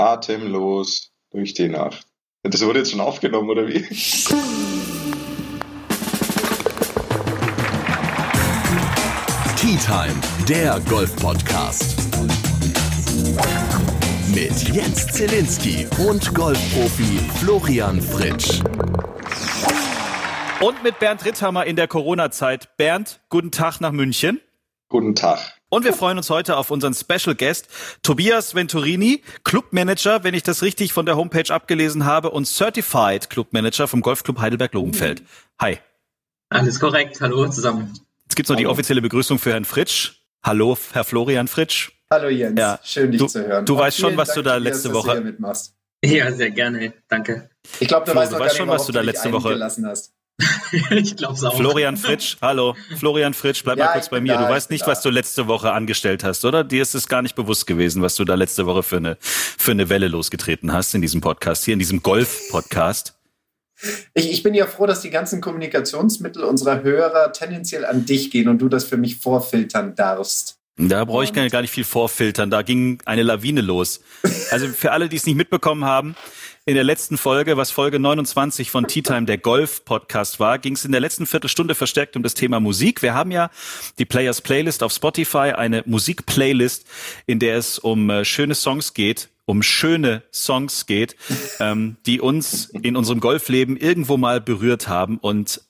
atemlos durch die Nacht. Das wurde jetzt schon aufgenommen, oder wie? Tea Time, der Golf-Podcast. Mit Jens Zielinski und Golfprofi Florian Fritsch. Und mit Bernd Ritthammer in der Corona-Zeit. Bernd, guten Tag nach München. Guten Tag. Und wir freuen uns heute auf unseren Special Guest, Tobias Venturini, Clubmanager, wenn ich das richtig von der Homepage abgelesen habe, und Certified Clubmanager vom Golfclub Heidelberg-Lobenfeld. Hi. Alles korrekt. Hallo zusammen. Jetzt gibt's noch die offizielle Begrüßung für Herrn Fritsch. Hallo, Herr Florian Fritsch. Hallo Jens, Ja. schön dich Du- zu hören. du weißt schon, was du Dank, da Tobias, letzte du Woche- hier mitmachst. Ja, sehr gerne. Danke. Ich glaube, du Flo, weißt du weißt schon, was du da letzte Woche- hast. ich glaube auch. Florian Fritsch, hallo. Florian Fritsch, bleib Ja, mal kurz bei mir. da, Du weißt nicht, da. was du letzte Woche angestellt hast, oder? Dir ist es gar nicht bewusst gewesen, was du da letzte Woche für eine, für eine Welle losgetreten hast in diesem Podcast, hier in diesem Golf-Podcast. Ich, ich bin ja froh, dass die ganzen Kommunikationsmittel unserer Hörer tendenziell an dich gehen und du das für mich vorfiltern darfst. Da brauche ich gar gar nicht viel vorfiltern. Da ging eine Lawine los. Also für alle, die es nicht mitbekommen haben, in der letzten Folge, was Folge 29 von Tea Time, der Golf-Podcast war, ging es in der letzten Viertelstunde verstärkt um das Thema Musik. Wir haben ja die Players Playlist auf Spotify, eine Musik-Playlist, in der es um äh, schöne Songs geht, um schöne Songs geht, ähm, die uns in unserem Golfleben irgendwo mal berührt haben. Und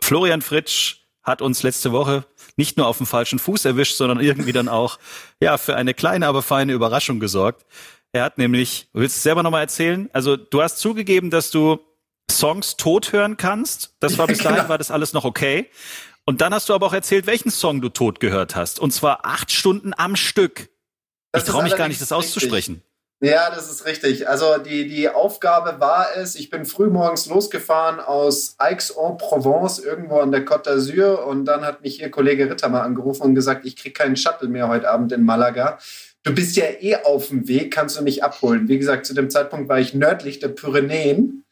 Florian Fritsch hat uns letzte Woche nicht nur auf dem falschen Fuß erwischt, sondern irgendwie dann auch ja für eine kleine, aber feine Überraschung gesorgt. Er hat nämlich, willst du es selber nochmal erzählen? Also du hast zugegeben, dass du Songs tot hören kannst. Das war bis dahin, Genau. war das alles noch okay. Und dann hast du aber auch erzählt, welchen Song du tot gehört hast. Und zwar acht Stunden am Stück. Das ich traue mich gar nicht, das auszusprechen. Ja, das ist richtig. Also die, die Aufgabe war es, ich bin früh morgens losgefahren aus Aix-en-Provence, irgendwo an der Côte d'Azur und dann hat mich hier Kollege Rittermer angerufen und gesagt, ich kriege keinen Shuttle mehr heute Abend in Malaga. Du bist ja eh auf dem Weg, kannst du mich abholen. Wie gesagt, zu dem Zeitpunkt war ich nördlich der Pyrenäen,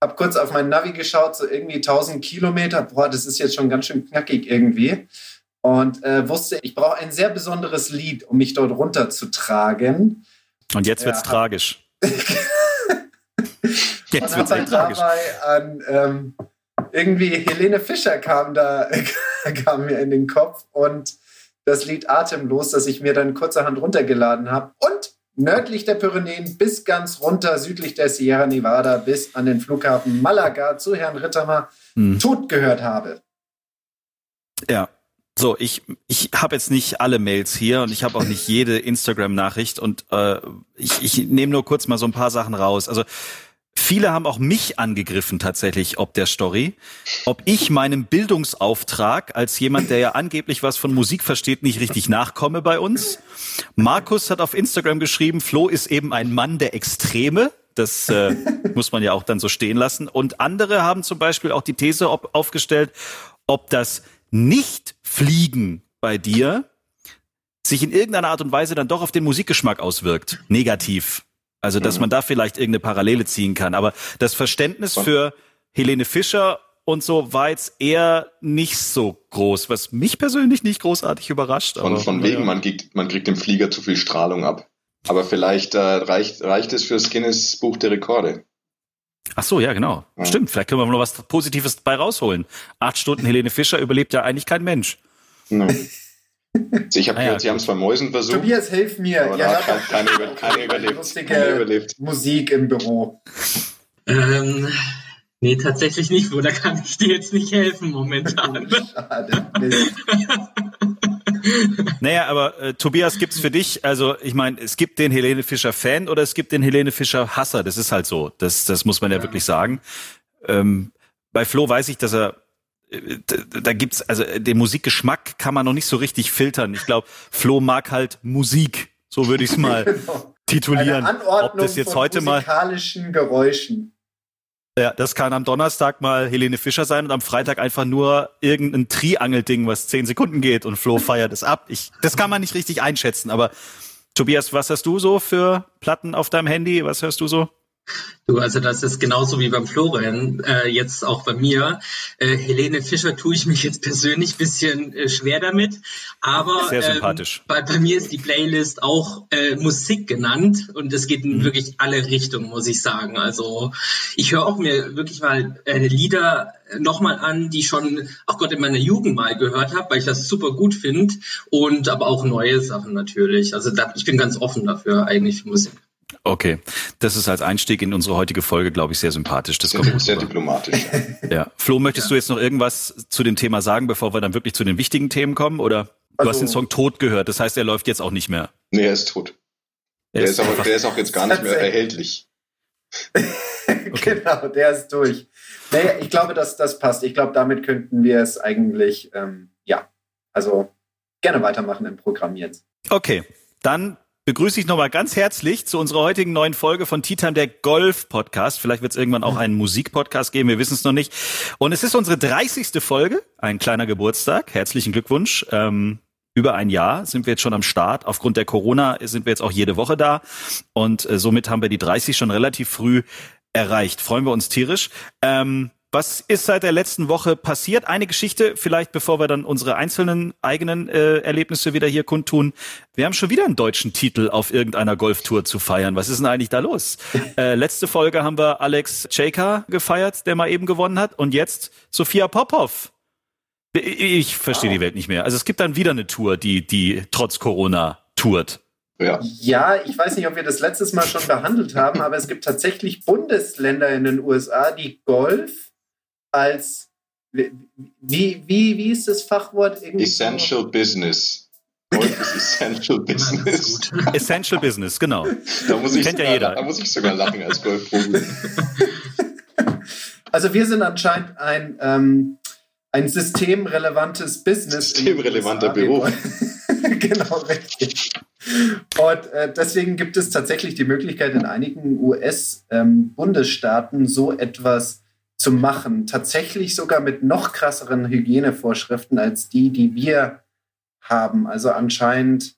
hab kurz auf mein Navi geschaut, so irgendwie 1000 Kilometer. Boah, das ist jetzt schon ganz schön knackig irgendwie. Und äh, wusste, ich brauche ein sehr besonderes Lied, um mich dort runterzutragen. Und jetzt wird's Ja. tragisch. jetzt und wird's habe dann tragisch. an ähm, irgendwie Helene Fischer kam da kam mir in den Kopf und das Lied Atemlos, das ich mir dann kurzerhand runtergeladen habe und nördlich der Pyrenäen bis ganz runter südlich der Sierra Nevada bis an den Flughafen Malaga zu Herrn Rittermer Hm. tot gehört habe. Ja. So, ich, ich habe jetzt nicht alle Mails hier und ich habe auch nicht jede Instagram-Nachricht und äh, ich, ich nehme nur kurz mal so ein paar Sachen raus. Also viele haben auch mich angegriffen tatsächlich ob der Story, ob ich meinem Bildungsauftrag als jemand, der ja angeblich was von Musik versteht, nicht richtig nachkomme bei uns. Markus hat auf Instagram geschrieben, Flo ist eben ein Mann der Extreme. Das äh, muss man ja auch dann so stehen lassen. Und andere haben zum Beispiel auch die These ob, aufgestellt, ob das Nicht-Fliegen bei dir sich in irgendeiner Art und Weise dann doch auf den Musikgeschmack auswirkt. Negativ. Also, dass man da vielleicht irgendeine Parallele ziehen kann. Aber das Verständnis für Helene Fischer und so war jetzt eher nicht so groß, was mich persönlich nicht großartig überrascht. Von, aber, von wegen, man kriegt, man kriegt dem Flieger zu viel Strahlung ab. Aber vielleicht äh, reicht, reicht es fürs Guinness Buch der Rekorde. Ach so, ja, genau. Ja. Stimmt, vielleicht können wir noch was Positives bei rausholen. Acht Stunden Helene Fischer überlebt ja eigentlich kein Mensch. Ne. Also ich habe Ah ja, gehört, sie haben es bei Mäusen versucht, Tobias, hilf mir. aber habt hat keine, über- keine überlebt. lustige Keine überlebt. Musik im Büro. Ähm, nee, tatsächlich nicht, wo da kann ich dir jetzt nicht helfen momentan. Schade. Naja, aber äh, Tobias gibt's für dich, also ich meine, es gibt den Helene Fischer Fan oder es gibt den Helene Fischer Hasser. Das ist halt so. Das, das muss man ja, wirklich sagen. Ähm, bei Flo weiß ich, dass er da, da gibt's also äh, den Musikgeschmack kann man noch nicht so richtig filtern. Ich glaube, Flo mag halt Musik. So würde ich es mal Genau. titulieren. Eine Anordnung Ob das jetzt von heute mal musikalischen Geräuschen. Ja, das kann am Donnerstag mal Helene Fischer sein und am Freitag einfach nur irgendein Triangelding, was zehn Sekunden geht und Flo feiert es ab. Ich, das kann man nicht richtig einschätzen, aber Tobias, was hast du so für Platten auf deinem Handy? Was hörst du so? Du, also das ist genauso wie beim Florian, äh, jetzt auch bei mir. Äh, Helene Fischer tue ich mich jetzt persönlich bisschen äh, schwer damit, aber Sehr sympathisch. Ähm, bei, bei mir ist die Playlist auch äh, Musik genannt und es geht in Mhm. wirklich alle Richtungen, muss ich sagen. Also ich höre auch mir wirklich mal äh, Lieder nochmal an, die schon, ach Gott, in meiner Jugend mal gehört habe, weil ich das super gut finde und aber auch neue Sachen natürlich. Also da, ich bin ganz offen dafür eigentlich für Musik. Okay, das ist als Einstieg in unsere heutige Folge, glaube ich, sehr sympathisch. Das kommt Sehr, gut sehr rüber. diplomatisch. Ja. Flo, möchtest du jetzt noch irgendwas zu dem Thema sagen, bevor wir dann wirklich zu den wichtigen Themen kommen? Oder du Also- hast den Song tot gehört, das heißt, er läuft jetzt auch nicht mehr. Nee, er ist tot. Er Der ist, auch, der ist auch jetzt gar nicht mehr erhältlich. genau, der ist durch. Nee, ich glaube, dass das passt. Ich glaube, damit könnten wir es eigentlich, ähm, ja, also gerne weitermachen im Programm jetzt. Okay, dann begrüße ich nochmal ganz herzlich zu unserer heutigen neuen Folge von Tea Time, der Golf-Podcast. Vielleicht wird es irgendwann auch einen Musik-Podcast geben, wir wissen es noch nicht. Und es ist unsere 30. Folge, ein kleiner Geburtstag. Herzlichen Glückwunsch. Ähm, über ein Jahr sind wir jetzt schon am Start. Aufgrund der Corona sind wir jetzt auch jede Woche da. Und äh, somit haben wir die 30 schon relativ früh erreicht. Freuen wir uns tierisch. Ähm, was ist seit der letzten Woche passiert? Eine Geschichte, vielleicht bevor wir dann unsere einzelnen eigenen äh, Erlebnisse wieder hier kundtun. Wir haben schon wieder einen deutschen Titel auf irgendeiner Golftour zu feiern. Was ist denn eigentlich da los? äh, letzte Folge haben wir Alex Chaka gefeiert, der mal eben gewonnen hat. Und jetzt Sophia Popov. Ich, verstehe die Welt nicht mehr. Also es gibt dann wieder eine Tour, die, die trotz Corona tourt. Ja. Ja, ich weiß nicht, ob wir das letztes Mal schon behandelt haben, aber es gibt tatsächlich Bundesländer in den USA, die Golf als wie, wie, wie ist das Fachwort? Irgendwie so- Essential Business. Golf ist Essential Ja, Business. ist gut. Essential Business, genau. Da muss, ich Kennt ja sogar, jeder. da muss ich sogar lachen als Golfprofi. Also wir sind anscheinend ein, ähm, ein systemrelevantes Business. Systemrelevanter Beruf. genau, richtig. Und äh, deswegen gibt es tatsächlich die Möglichkeit, in einigen US-Bundesstaaten so etwas zu machen. Tatsächlich sogar mit noch krasseren Hygienevorschriften als die, die wir haben. Also anscheinend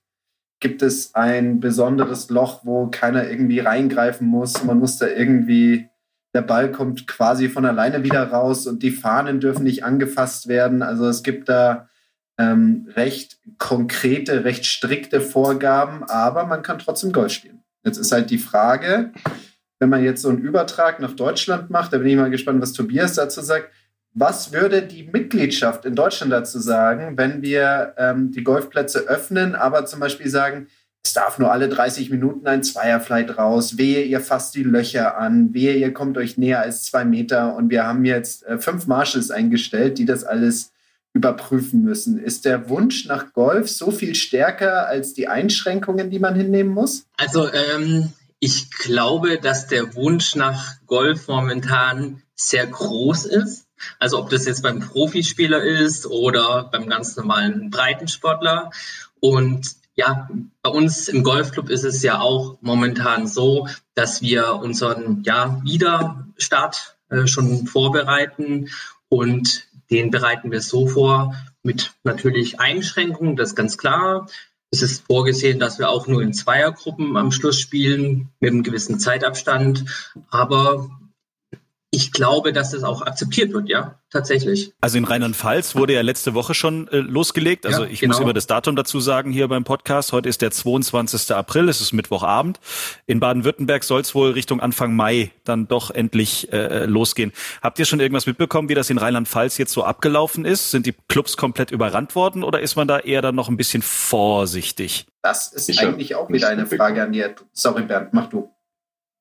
gibt es ein besonderes Loch, wo keiner irgendwie reingreifen muss. Man muss da irgendwie, der Ball kommt quasi von alleine wieder raus und die Fahnen dürfen nicht angefasst werden. Also es gibt da ähm, recht konkrete, recht strikte Vorgaben, aber man kann trotzdem Golf spielen. Jetzt ist halt die Frage, wenn man jetzt so einen Übertrag nach Deutschland macht, da bin ich mal gespannt, was Tobias dazu sagt. Was würde die Mitgliedschaft in Deutschland dazu sagen, wenn wir ähm, die Golfplätze öffnen, aber zum Beispiel sagen, es darf nur alle 30 Minuten ein Zweierflight raus, wehe, ihr fasst die Löcher an, wehe, ihr kommt euch näher als zwei Meter und wir haben jetzt äh, fünf Marshals eingestellt, die das alles überprüfen müssen. Ist der Wunsch nach Golf so viel stärker als die Einschränkungen, die man hinnehmen muss? Also ähm, ich glaube, dass der Wunsch nach Golf momentan sehr groß ist. Also ob das jetzt beim Profispieler ist oder beim ganz normalen Breitensportler. Und ja, bei uns im Golfclub ist es ja auch momentan so, dass wir unseren ja, Wiederstart äh, schon vorbereiten und den bereiten wir so vor mit natürlich Einschränkungen, das ist ganz klar. Es ist vorgesehen, dass wir auch nur in Zweiergruppen am Schluss spielen, mit einem gewissen Zeitabstand. Aber ich glaube, dass das auch akzeptiert wird, ja, tatsächlich. Also in Rheinland-Pfalz wurde ja letzte Woche schon äh, losgelegt. Also Ja, ich genau. muss immer das Datum dazu sagen hier beim Podcast. Heute ist der 22. April, es ist Mittwochabend. In Baden-Württemberg soll es wohl Richtung Anfang Mai dann doch endlich äh, losgehen. Habt ihr schon irgendwas mitbekommen, wie das in Rheinland-Pfalz jetzt so abgelaufen ist? Sind die Clubs komplett überrannt worden oder ist man da eher dann noch ein bisschen vorsichtig? Das ist Ich eigentlich auch wieder eine. Frage an dir. Sorry, Bernd, mach du.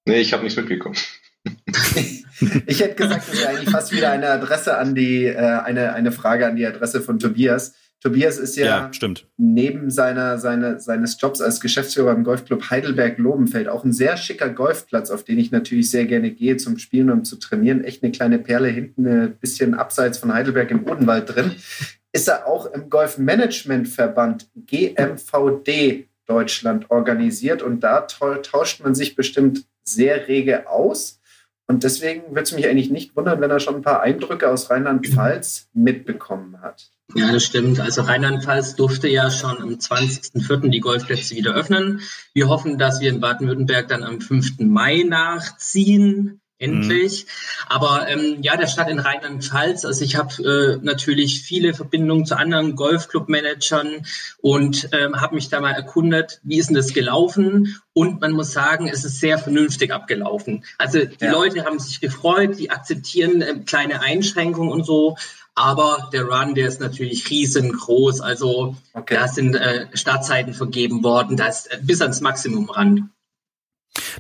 Nee, ich habe nichts mitbekommen. Ich hätte gesagt, das wäre eigentlich fast wieder eine Adresse an die, äh, eine, eine Frage an die Adresse von Tobias. Tobias ist ja, stimmt. neben seiner, seine, seines Jobs als Geschäftsführer im Golfclub Heidelberg-Lobenfeld auch ein sehr schicker Golfplatz, auf den ich natürlich sehr gerne gehe zum Spielen und zu trainieren. Echt eine kleine Perle hinten, ein bisschen abseits von Heidelberg im Odenwald drin. Ist er auch im Golfmanagementverband GMVD Deutschland organisiert und da tau- tauscht man sich bestimmt sehr rege aus. Und deswegen würde es mich eigentlich nicht wundern, wenn er schon ein paar Eindrücke aus Rheinland-Pfalz mitbekommen hat. Ja, das stimmt. Also Rheinland-Pfalz durfte ja schon am 20.04. die Golfplätze wieder öffnen. Wir hoffen, dass wir in Baden-Württemberg dann am 5. Mai nachziehen. Endlich. Mhm. Aber ähm, ja, der Stadt in Rheinland-Pfalz, also ich habe äh, natürlich viele Verbindungen zu anderen Golfclub-Managern und ähm, habe mich da mal erkundet, wie ist denn das gelaufen? Und man muss sagen, es ist sehr vernünftig abgelaufen. Also die ja. Leute haben sich gefreut, die akzeptieren äh, kleine Einschränkungen und so. Aber der Run, der ist natürlich riesengroß. Also okay. da sind äh, Startzeiten vergeben worden, da ist äh, bis ans Maximum ran.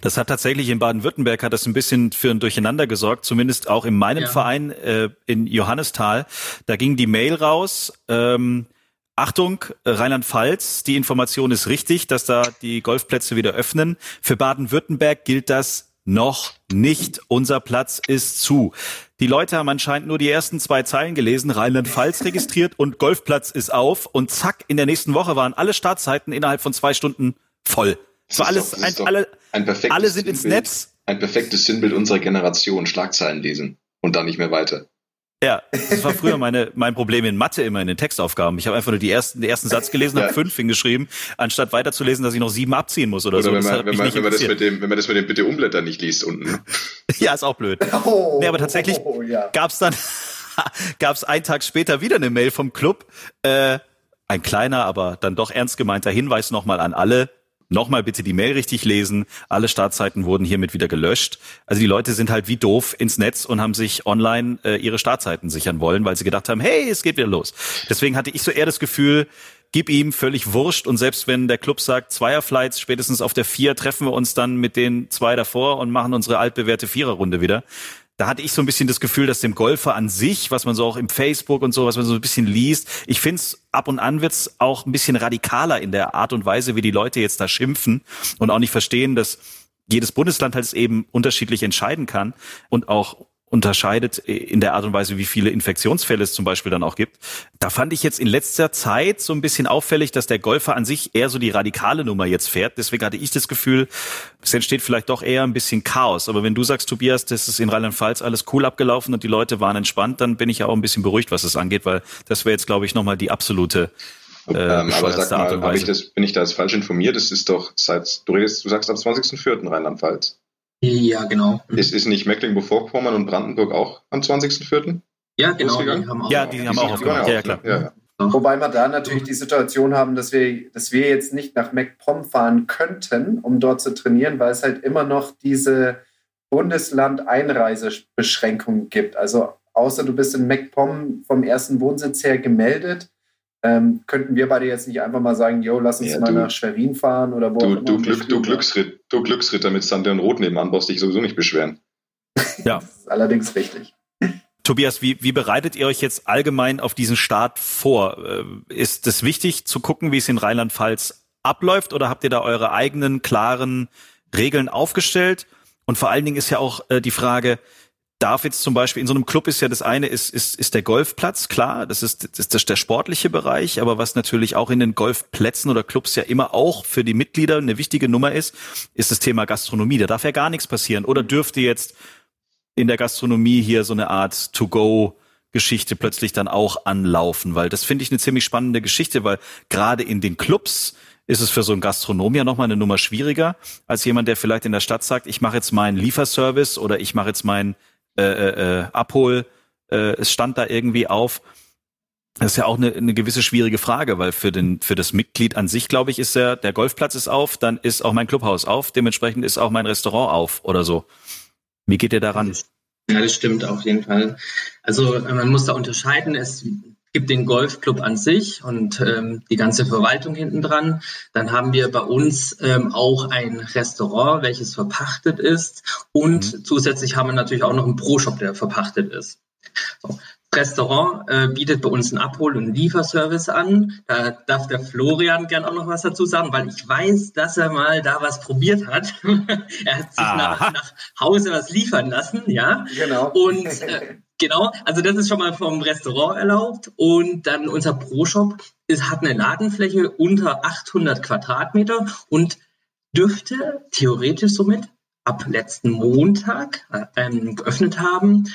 Das hat tatsächlich in Baden-Württemberg hat das ein bisschen für ein Durcheinander gesorgt, zumindest auch in meinem ja. Verein äh, in Johannisthal. Da ging die Mail raus. Ähm, Achtung, Rheinland-Pfalz, die Information ist richtig, dass da die Golfplätze wieder öffnen. Für Baden-Württemberg gilt das noch nicht. Unser Platz ist zu. Die Leute haben anscheinend nur die ersten zwei Zeilen gelesen, Rheinland-Pfalz registriert und Golfplatz ist auf und zack, in der nächsten Woche waren alle Startzeiten innerhalb von zwei Stunden voll. Es war alles, doch, ein, alle, ein alle sind ins Netz. Ein perfektes Sinnbild unserer Generation, Schlagzeilen lesen und dann nicht mehr weiter. Ja, das war früher meine, mein Problem in Mathe immer in den Textaufgaben. Ich habe einfach nur die ersten, den ersten Satz gelesen, habe fünf hingeschrieben, anstatt weiterzulesen, dass ich noch sieben abziehen muss oder, oder so. Wenn man, wenn man, wenn man das mit dem, wenn man das mit dem bitte umblättern nicht liest unten. ja, ist auch blöd. Oh, nee, aber tatsächlich oh, ja. gab's dann, gab's einen Tag später wieder eine Mail vom Club. Äh, ein kleiner, aber dann doch ernst gemeinter Hinweis nochmal an alle. Nochmal bitte die Mail richtig lesen. Alle Startzeiten wurden hiermit wieder gelöscht. Also die Leute sind halt wie doof ins Netz und haben sich online äh, ihre Startzeiten sichern wollen, weil sie gedacht haben, hey, es geht wieder los. Deswegen hatte ich so eher das Gefühl, gib ihm völlig wurscht und selbst wenn der Club sagt, Zweierflights, spätestens auf der Vier treffen wir uns dann mit den zwei davor und machen unsere altbewährte Viererrunde wieder da hatte ich so ein bisschen das Gefühl, dass dem Golfer an sich, was man so auch im Facebook und so, was man so ein bisschen liest, ich finde es ab und an wird's auch ein bisschen radikaler in der Art und Weise, wie die Leute jetzt da schimpfen und auch nicht verstehen, dass jedes Bundesland halt eben unterschiedlich entscheiden kann und auch unterscheidet in der Art und Weise, wie viele Infektionsfälle es zum Beispiel dann auch gibt. Da fand ich jetzt in letzter Zeit so ein bisschen auffällig, dass der Golfer an sich eher so die radikale Nummer jetzt fährt. Deswegen hatte ich das Gefühl, es entsteht vielleicht doch eher ein bisschen Chaos. Aber wenn du sagst, Tobias, das ist in Rheinland-Pfalz alles cool abgelaufen und die Leute waren entspannt, dann bin ich ja auch ein bisschen beruhigt, was das angeht, weil das wäre jetzt, glaube ich, nochmal die absolute äh, ähm, aber sag mal, ich das, bin ich da jetzt falsch informiert? Das ist doch seit, du redest, du sagst am 20.04. Rheinland-Pfalz. Ja, genau. Ist, ist nicht Mecklenburg-Vorpommern und Brandenburg auch am 20.04.? Ja, genau. Die haben auch, ja, die, die haben auch aufgemacht. Ja, ja, klar. Ja, ja. Wobei wir da natürlich die Situation haben, dass wir, dass wir jetzt nicht nach MacPom fahren könnten, um dort zu trainieren, weil es halt immer noch diese Bundesland-Einreisebeschränkung gibt. Also außer du bist in MacPom vom ersten Wohnsitz her gemeldet, ähm, könnten wir beide jetzt nicht einfach mal sagen, yo, lass uns ja, mal du, nach Schwerin fahren oder wo du, du, Glück, du, Glücksritt, du Glücksritter mit Sander und Rot nebenan brauchst dich sowieso nicht beschweren. Ja. das ist allerdings richtig. Tobias, wie, wie bereitet ihr euch jetzt allgemein auf diesen Start vor? Äh, ist es wichtig zu gucken, wie es in Rheinland-Pfalz abläuft oder habt ihr da eure eigenen klaren Regeln aufgestellt? Und vor allen Dingen ist ja auch äh, die Frage, darf jetzt zum Beispiel in so einem Club ist ja das eine ist ist ist der Golfplatz klar das ist das ist der sportliche Bereich aber was natürlich auch in den Golfplätzen oder Clubs ja immer auch für die Mitglieder eine wichtige Nummer ist ist das Thema Gastronomie. Da darf ja gar nichts passieren. Oder dürfte jetzt in der Gastronomie hier so eine Art to go Geschichte plötzlich dann auch anlaufen? Weil das finde ich eine ziemlich spannende Geschichte weil gerade in den Clubs ist es für so einen Gastronom ja nochmal eine Nummer schwieriger als jemand, der vielleicht in der Stadt sagt, ich mache jetzt meinen Lieferservice oder ich mache jetzt meinen äh, äh, äh, Abhol, äh, es stand da irgendwie auf. Das ist ja auch eine, eine gewisse schwierige Frage, weil für den für das Mitglied an sich, glaube ich, ist ja der Golfplatz ist auf, dann ist auch mein Clubhaus auf, dementsprechend ist auch mein Restaurant auf oder so. Wie geht ihr daran? Ja, das stimmt auf jeden Fall. Also man muss da unterscheiden. Es gibt den Golfclub an sich und ähm, die ganze Verwaltung hinten dran. Dann haben wir bei uns ähm, auch ein Restaurant, welches verpachtet ist. Und mhm. zusätzlich haben wir natürlich auch noch einen Pro-Shop, der verpachtet ist. So. Restaurant äh, bietet bei uns einen Abhol- und Lieferservice an. Da darf der Florian gern auch noch was dazu sagen, weil ich weiß, dass er mal da was probiert hat. er hat sich nach, nach, Hause was liefern lassen, ja. Genau. Und äh, Genau, also das ist schon mal vom Restaurant erlaubt und dann unser Pro-Shop hat eine Ladenfläche unter 800 Quadratmeter und dürfte theoretisch somit ab letzten Montag ähm, geöffnet haben.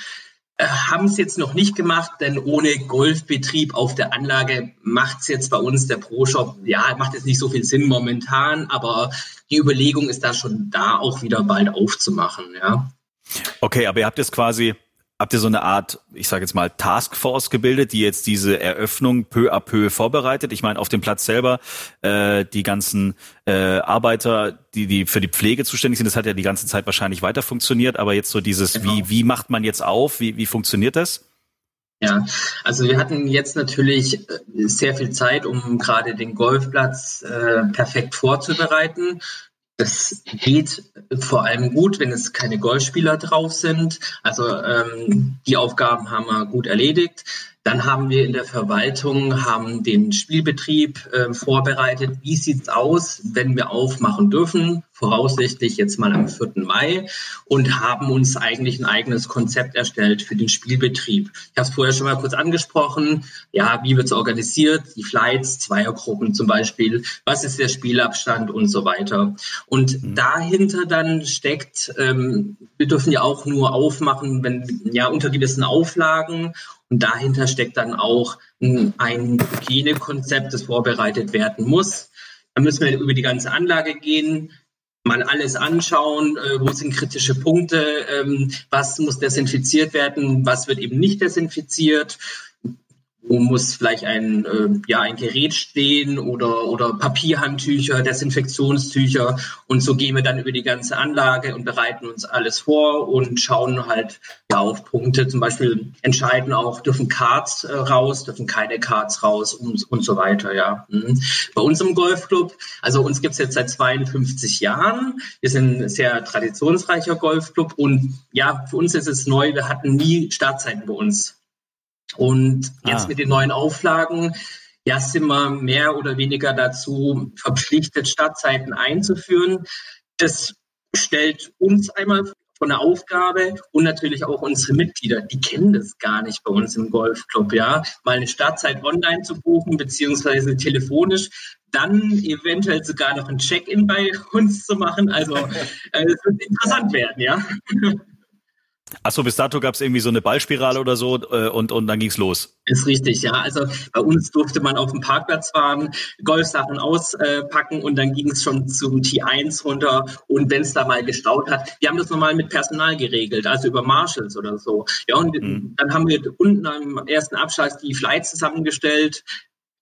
Äh, haben es jetzt noch nicht gemacht, denn ohne Golfbetrieb auf der Anlage macht es jetzt bei uns der Pro-Shop, ja, macht jetzt nicht so viel Sinn momentan, aber die Überlegung ist da schon da, auch wieder bald aufzumachen, ja. Okay, aber ihr habt jetzt quasi habt ihr so eine Art, ich sage jetzt mal, Taskforce gebildet, die jetzt diese Eröffnung peu à peu vorbereitet? Ich meine, auf dem Platz selber, äh, die ganzen äh, Arbeiter, die, die für die Pflege zuständig sind, das hat ja die ganze Zeit wahrscheinlich weiter funktioniert, aber jetzt so dieses, genau. wie, wie macht man jetzt auf? Wie, wie funktioniert das? Ja, also wir hatten jetzt natürlich äh, sehr viel Zeit, um gerade den Golfplatz äh, perfekt vorzubereiten. Das geht vor allem gut, wenn es keine Golfspieler drauf sind. Also ähm, die Aufgaben haben wir gut erledigt. Dann haben wir in der Verwaltung haben den Spielbetrieb äh, vorbereitet. Wie sieht's aus, wenn wir aufmachen dürfen? Voraussichtlich jetzt mal am 4. Mai und haben uns eigentlich ein eigenes Konzept erstellt für den Spielbetrieb. Ich habe es vorher schon mal kurz angesprochen. Ja, wie wird's organisiert? Die Flights, Zweiergruppen zum Beispiel. Was ist der Spielabstand und so weiter? Und mhm. dahinter dann steckt, ähm, wir dürfen ja auch nur aufmachen, wenn ja unter gewissen Auflagen und dahinter steckt dann auch ein Hygienekonzept, das vorbereitet werden muss. Da müssen wir über die ganze Anlage gehen, mal alles anschauen, äh, wo sind kritische Punkte, ähm, was muss desinfiziert werden, was wird eben nicht desinfiziert wo muss vielleicht ein, äh, ja, ein Gerät stehen oder, oder Papierhandtücher, Desinfektionstücher. Und so gehen wir dann über die ganze Anlage und bereiten uns alles vor und schauen halt ja, auf Punkte. Zum Beispiel entscheiden auch, dürfen Cards äh, raus, dürfen keine Cards raus und, und so weiter. Ja. Mhm. Bei uns im Golfclub, also uns gibt's jetzt seit 52 Jahren. Wir sind ein sehr traditionsreicher Golfclub und ja, für uns ist es neu, wir hatten nie Startzeiten bei uns. Und jetzt ah. mit den neuen Auflagen, ja, sind wir mehr oder weniger dazu verpflichtet, Startzeiten einzuführen. Das stellt uns einmal von der Aufgabe und natürlich auch unsere Mitglieder, die kennen das gar nicht bei uns im Golfclub, ja, mal eine Startzeit online zu buchen, beziehungsweise telefonisch, dann eventuell sogar noch ein Check-in bei uns zu machen. Also äh, es wird interessant werden, ja. Achso, bis dato gab es irgendwie so eine Ballspirale oder so äh, und, und dann ging's los. Ist richtig, ja. Also bei uns durfte man auf dem Parkplatz fahren, Golfsachen auspacken und dann ging es schon zum T1 runter. Und wenn es da mal gestaut hat, wir haben das normal mit Personal geregelt, also über Marshals oder so. Ja, und mhm. dann haben wir unten am ersten Abschlag die Flights zusammengestellt,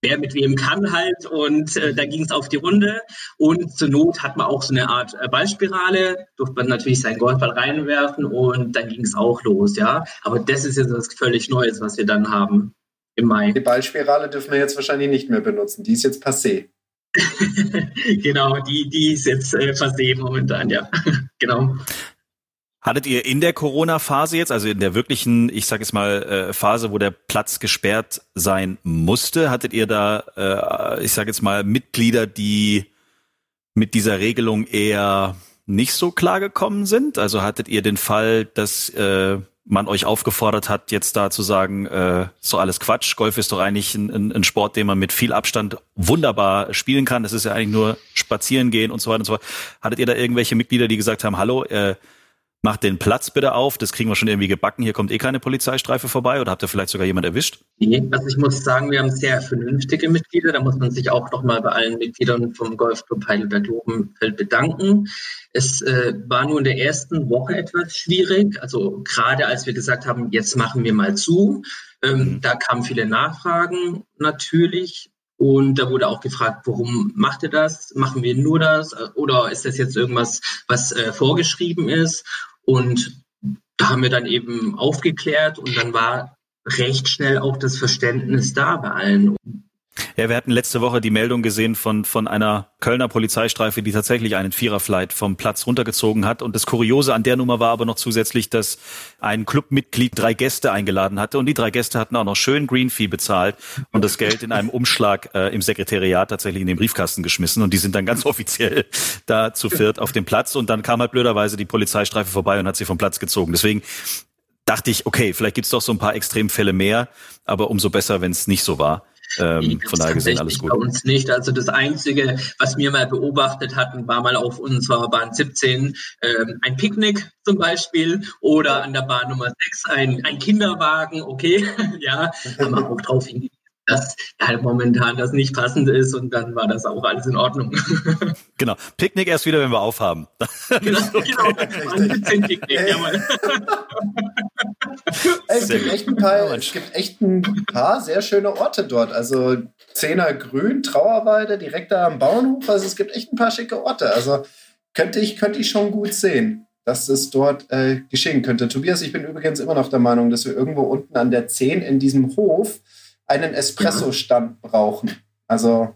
wer mit wem kann halt und äh, da ging es auf die Runde und zur Not hat man auch so eine Art äh, Ballspirale, durfte man natürlich seinen Golfball reinwerfen und dann ging es auch los, ja. Aber das ist jetzt was völlig Neues, was wir dann haben im Mai. Die Ballspirale dürfen wir jetzt wahrscheinlich nicht mehr benutzen, die ist jetzt passé. genau, die, die ist jetzt äh, passé momentan, ja. genau. Hattet ihr in der Corona-Phase jetzt, also in der wirklichen, ich sage jetzt mal, äh, Phase, wo der Platz gesperrt sein musste, hattet ihr da, äh, ich sage jetzt mal, Mitglieder, die mit dieser Regelung eher nicht so klar gekommen sind? Also hattet ihr den Fall, dass äh, man euch aufgefordert hat, jetzt da zu sagen, äh, so alles Quatsch, Golf ist doch eigentlich ein, ein, Sport, den man mit viel Abstand wunderbar spielen kann. Das ist ja eigentlich nur spazieren gehen und so weiter und so fort. Hattet ihr da irgendwelche Mitglieder, die gesagt haben, hallo, äh, Macht den Platz bitte auf, das kriegen wir schon irgendwie gebacken. Hier kommt eh keine Polizeistreife vorbei oder habt ihr vielleicht sogar jemand erwischt? Nee, also ich muss sagen, wir haben sehr vernünftige Mitglieder. Da muss man sich auch nochmal bei allen Mitgliedern vom Golfclub Heidelberg-Lobenfeld bedanken. Es äh, war nur in der ersten Woche etwas schwierig. Also gerade als wir gesagt haben, jetzt machen wir mal zu, ähm, mhm. da kamen viele Nachfragen natürlich. Und da wurde auch gefragt, warum macht ihr das? Machen wir nur das? Oder ist das jetzt irgendwas, was äh, vorgeschrieben ist? Und da haben wir dann eben aufgeklärt und dann war recht schnell auch das Verständnis da bei allen. Ja, wir hatten letzte Woche die Meldung gesehen von, von einer Kölner Polizeistreife, die tatsächlich einen Viererflight vom Platz runtergezogen hat. Und das Kuriose an der Nummer war aber noch zusätzlich, dass ein Clubmitglied drei Gäste eingeladen hatte und die drei Gäste hatten auch noch schön Green Fee bezahlt und das Geld in einem Umschlag äh, im Sekretariat tatsächlich in den Briefkasten geschmissen und die sind dann ganz offiziell da zu viert auf dem Platz und dann kam halt blöderweise die Polizeistreife vorbei und hat sie vom Platz gezogen. Deswegen dachte ich, okay, vielleicht gibt's doch so ein paar Extremfälle mehr, aber umso besser, wenn es nicht so war. Ähm, von daher gesehen alles gut. Bei uns nicht. Also das Einzige, was wir mal beobachtet hatten, war mal auf unserer Bahn 17 ähm, ein Picknick zum Beispiel oder an der Bahn Nummer 6 ein, ein Kinderwagen, okay, ja, haben wir auch drauf hingewiesen dass halt momentan das nicht passend ist und dann war das auch alles in Ordnung. Genau. Picknick erst wieder, wenn wir aufhaben. genau, genau. Picknick, jawohl. es, gibt echt ein paar, es gibt echt ein paar sehr schöne Orte dort. Also Zehner Grün, Trauerweide, direkt da am Bauernhof. Also es gibt echt ein paar schicke Orte. Also könnte ich, könnte ich schon gut sehen, dass es dort äh, geschehen könnte. Tobias, ich bin übrigens immer noch der Meinung, dass wir irgendwo unten an der 10 in diesem Hof einen Espresso-Stand brauchen. Also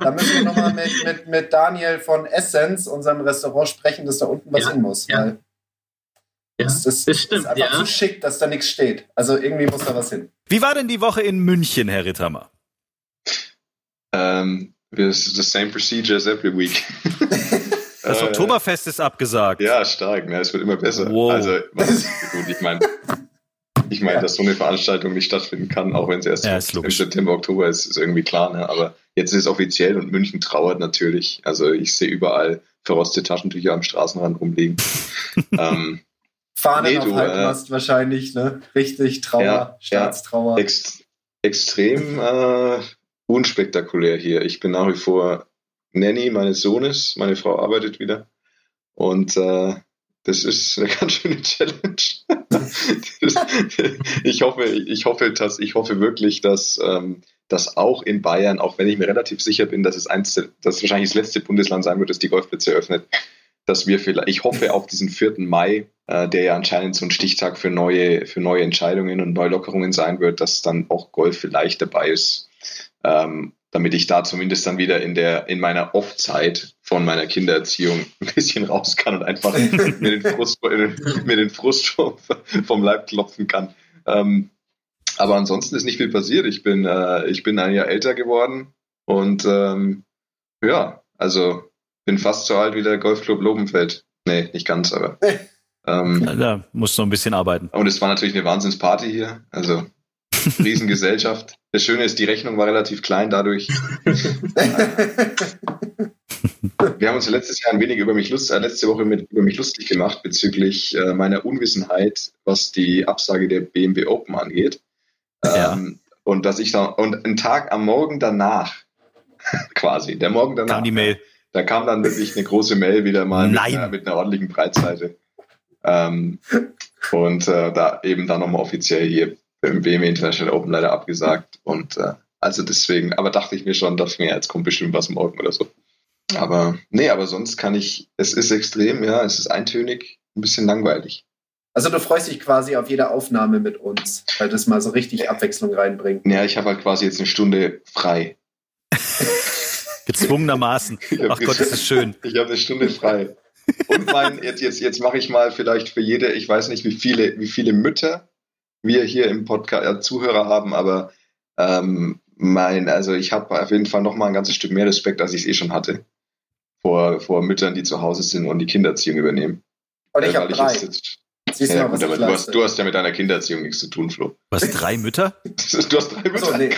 da müssen wir nochmal mit, mit, mit Daniel von Essence, unserem Restaurant, sprechen, dass da unten was ja, hin muss. Ja. Weil ja, das, das, das stimmt, ist einfach ja. zu schick, dass da nichts steht. Also irgendwie muss da was hin. Wie war denn die Woche in München, Herr Ritthammer? Um, it's the same procedure as every week. Das Oktoberfest ist abgesagt. Ja, stark. Ne? Es wird immer besser. Wow. Also, was, gut, ich meine, ich meine, dass so eine Veranstaltung nicht stattfinden kann, auch wenn es erst ja, im September, Oktober ist, ist irgendwie klar. Ne? Aber jetzt ist es offiziell und München trauert natürlich. Also ich sehe überall verrostete Taschentücher am Straßenrand rumliegen. ähm, Fahnen nee, auf Halbmast äh, wahrscheinlich, ne? Richtig Trauer, ja, Staatstrauer. Ja, ex extrem äh, unspektakulär hier. Ich bin nach wie vor Nanny meines Sohnes. Meine Frau arbeitet wieder. Und äh, das ist eine ganz schöne Challenge. ich hoffe, ich hoffe, dass, ich hoffe wirklich, dass, ähm, dass auch in Bayern, auch wenn ich mir relativ sicher bin, dass es eins, dass wahrscheinlich das letzte Bundesland sein wird, das die Golfplätze eröffnet, dass wir vielleicht, ich hoffe auf diesen 4. Mai, äh, der ja anscheinend so ein Stichtag für neue, für neue Entscheidungen und Neulockerungen sein wird, dass dann auch Golf vielleicht dabei ist. Ähm, damit ich da zumindest dann wieder in der in meiner Off-Zeit von meiner Kindererziehung ein bisschen raus kann und einfach mir den Frust, mir den Frust vom, vom Leib klopfen kann. Ähm, aber ansonsten ist nicht viel passiert. Ich bin äh, ich bin ein Jahr älter geworden und ähm, ja, also bin fast so alt wie der Golfclub Lobenfeld. Nee, nicht ganz, aber ähm, da musst du noch ein bisschen arbeiten. Und es war natürlich eine Wahnsinnsparty hier. Also Riesengesellschaft. Das Schöne ist, die Rechnung war relativ klein dadurch. Wir haben uns letztes Jahr ein wenig über mich lust, äh, letzte Woche mit, über mich lustig gemacht bezüglich äh, meiner Unwissenheit, was die Absage der BMW Open angeht. Ja. Ähm, und dass ich da, und einen Tag am Morgen danach, quasi, der Morgen danach. Kam die Mail. Da kam dann wirklich eine große Mail wieder mal mit einer, mit einer, ordentlichen Breitseite. Ähm, und äh, da eben dann nochmal offiziell hier im BMW International Open leider abgesagt. Und äh, also deswegen, aber dachte ich mir schon, dass mir jetzt kommt bestimmt was morgen oder so. Aber nee, aber sonst kann ich, es ist extrem, ja, es ist eintönig, ein bisschen langweilig. Also du freust dich quasi auf jede Aufnahme mit uns, weil das mal so richtig Abwechslung reinbringt. Ja, ich habe halt quasi jetzt eine Stunde frei. Gezwungenermaßen. Ach Gott, das ist schön. Ich habe eine Stunde frei. Und mein, jetzt, jetzt, jetzt mache ich mal vielleicht für jede, ich weiß nicht, wie viele, wie viele Mütter wir hier im Podcast äh, Zuhörer haben, aber ähm, mein, also ich habe auf jeden Fall noch mal ein ganzes Stück mehr Respekt, als ich es eh schon hatte. Vor, vor Müttern, die zu Hause sind und die Kindererziehung übernehmen. Und ich äh, habe drei. Jetzt, Siehst ja, gut, aber du hast, du hast ja mit deiner Kindererziehung nichts zu tun, Flo. Was, drei Mütter? du hast drei Mütter? So, nee,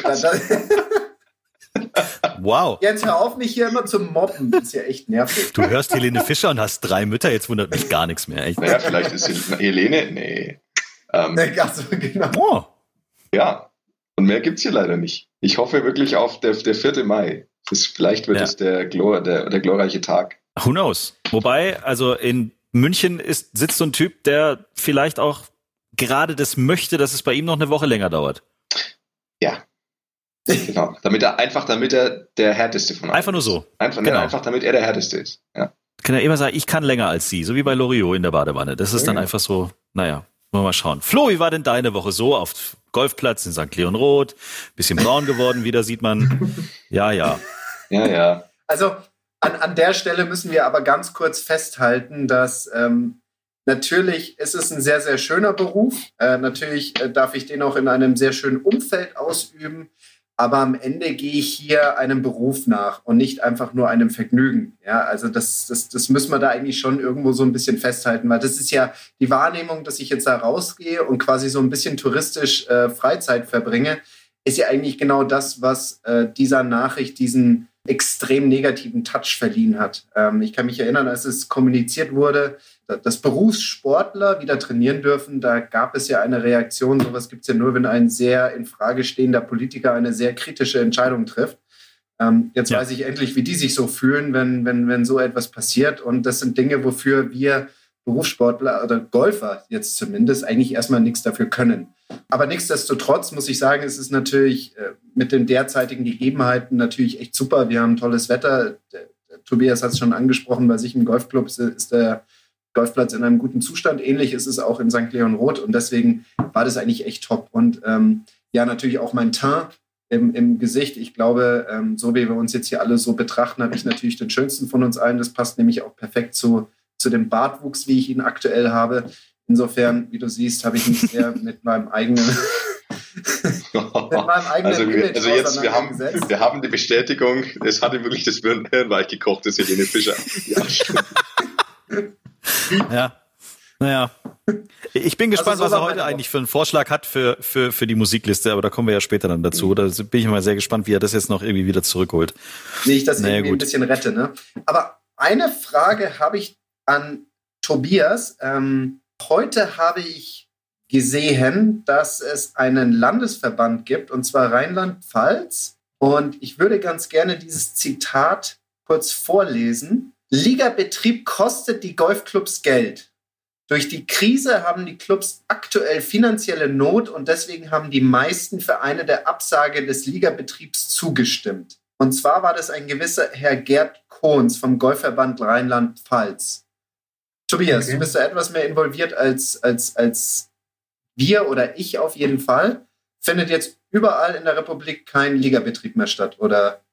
wow. Jetzt hör auf, mich hier immer zu mobben. Das ist ja echt nervig. Du hörst Helene Fischer und hast drei Mütter, jetzt wundert mich gar nichts mehr. Echt. Naja, vielleicht ist Helene, nee. Ähm, also, genau. Oh. Ja, und mehr gibt es hier leider nicht. Ich hoffe wirklich auf der, der 4. Mai. Das, vielleicht wird ja. es der, Glor, der, der glorreiche Tag. Who knows? Wobei, also in München ist, sitzt so ein Typ, der vielleicht auch gerade das möchte, dass es bei ihm noch eine Woche länger dauert. Ja. genau. Damit er, einfach damit er der härteste von allen Einfach nur so. Einfach, genau. einfach damit er der härteste ist. Ja. Kann er immer sagen, ich kann länger als sie, so wie bei Loriot in der Badewanne. Das ist ja, dann einfach so, naja. Wollen wir mal schauen. Flo, wie war denn deine Woche so auf Golfplatz in St. Leon Roth? Bisschen braun geworden, wieder sieht man. Ja, ja. Ja, ja. Also an, an der Stelle müssen wir aber ganz kurz festhalten, dass ähm, natürlich ist es ein sehr, sehr schöner Beruf. Äh, natürlich äh, darf ich den auch in einem sehr schönen Umfeld ausüben aber am Ende gehe ich hier einem Beruf nach und nicht einfach nur einem Vergnügen. Ja, also das, das, das müssen wir da eigentlich schon irgendwo so ein bisschen festhalten, weil das ist ja die Wahrnehmung, dass ich jetzt da rausgehe und quasi so ein bisschen touristisch äh, Freizeit verbringe, ist ja eigentlich genau das, was äh, dieser Nachricht diesen extrem negativen Touch verliehen hat. Ähm, ich kann mich erinnern, als es kommuniziert wurde, dass Berufssportler wieder trainieren dürfen, da gab es ja eine Reaktion. Sowas gibt es ja nur, wenn ein sehr in Frage stehender Politiker eine sehr kritische Entscheidung trifft. Ähm, jetzt ja. weiß ich endlich, wie die sich so fühlen, wenn, wenn, wenn so etwas passiert. Und das sind Dinge, wofür wir Berufssportler oder Golfer jetzt zumindest eigentlich erstmal nichts dafür können. Aber nichtsdestotrotz muss ich sagen, es ist natürlich äh, mit den derzeitigen Gegebenheiten natürlich echt super. Wir haben tolles Wetter. Tobias hat es schon angesprochen, bei sich im Golfclub ist, ist der Golfplatz in einem guten Zustand. Ähnlich ist es auch in St. Leon Roth und deswegen war das eigentlich echt top. Und ähm, ja, natürlich auch mein Teint im, im Gesicht. Ich glaube, ähm, so wie wir uns jetzt hier alle so betrachten, habe ich natürlich den schönsten von uns allen. Das passt nämlich auch perfekt zu zu dem Bartwuchs, wie ich ihn aktuell habe. Insofern, wie du siehst, habe ich mich sehr mit meinem eigenen mit meinem eigenen also, Image also jetzt, wir haben, wir haben die Bestätigung, es hatte wirklich das Hirn weich gekocht, das Helene Fischer. ja. Naja. Ich bin gespannt, also so was er heute eigentlich für einen Vorschlag hat für, für, für die Musikliste, aber da kommen wir ja später dann dazu. Da bin ich mal sehr gespannt, wie er das jetzt noch irgendwie wieder zurückholt. Wie ich das naja, irgendwie gut. ein bisschen rette, ne? Aber eine Frage habe ich an Tobias. Ähm, heute habe ich gesehen, dass es einen Landesverband gibt, und zwar Rheinland-Pfalz. Und ich würde ganz gerne dieses Zitat kurz vorlesen. Ligabetrieb kostet die Golfclubs Geld. Durch die Krise haben die Clubs aktuell finanzielle Not und deswegen haben die meisten Vereine der Absage des Ligabetriebs zugestimmt. Und zwar war das ein gewisser Herr Gerd Kohns vom Golfverband Rheinland-Pfalz. Tobias, okay. du bist da etwas mehr involviert als, als, als wir oder ich auf jeden Fall. Findet jetzt überall in der Republik kein Ligabetrieb mehr statt oder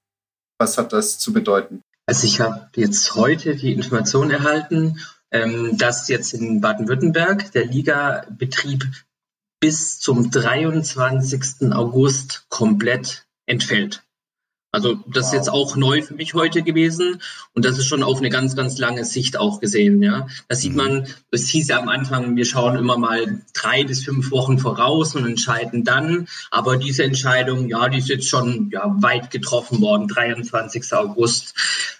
was hat das zu bedeuten? Also ich habe jetzt heute die Information erhalten, ähm, dass jetzt in Baden-Württemberg der Ligabetrieb bis zum 23. August komplett entfällt. Also das wow. ist jetzt auch neu für mich heute gewesen und das ist schon auf eine ganz, ganz lange Sicht auch gesehen. Ja, da sieht mhm. man, es hieß ja am Anfang, wir schauen immer mal drei bis fünf Wochen voraus und entscheiden dann. Aber diese Entscheidung, ja, die ist jetzt schon ja, weit getroffen worden, 23. August.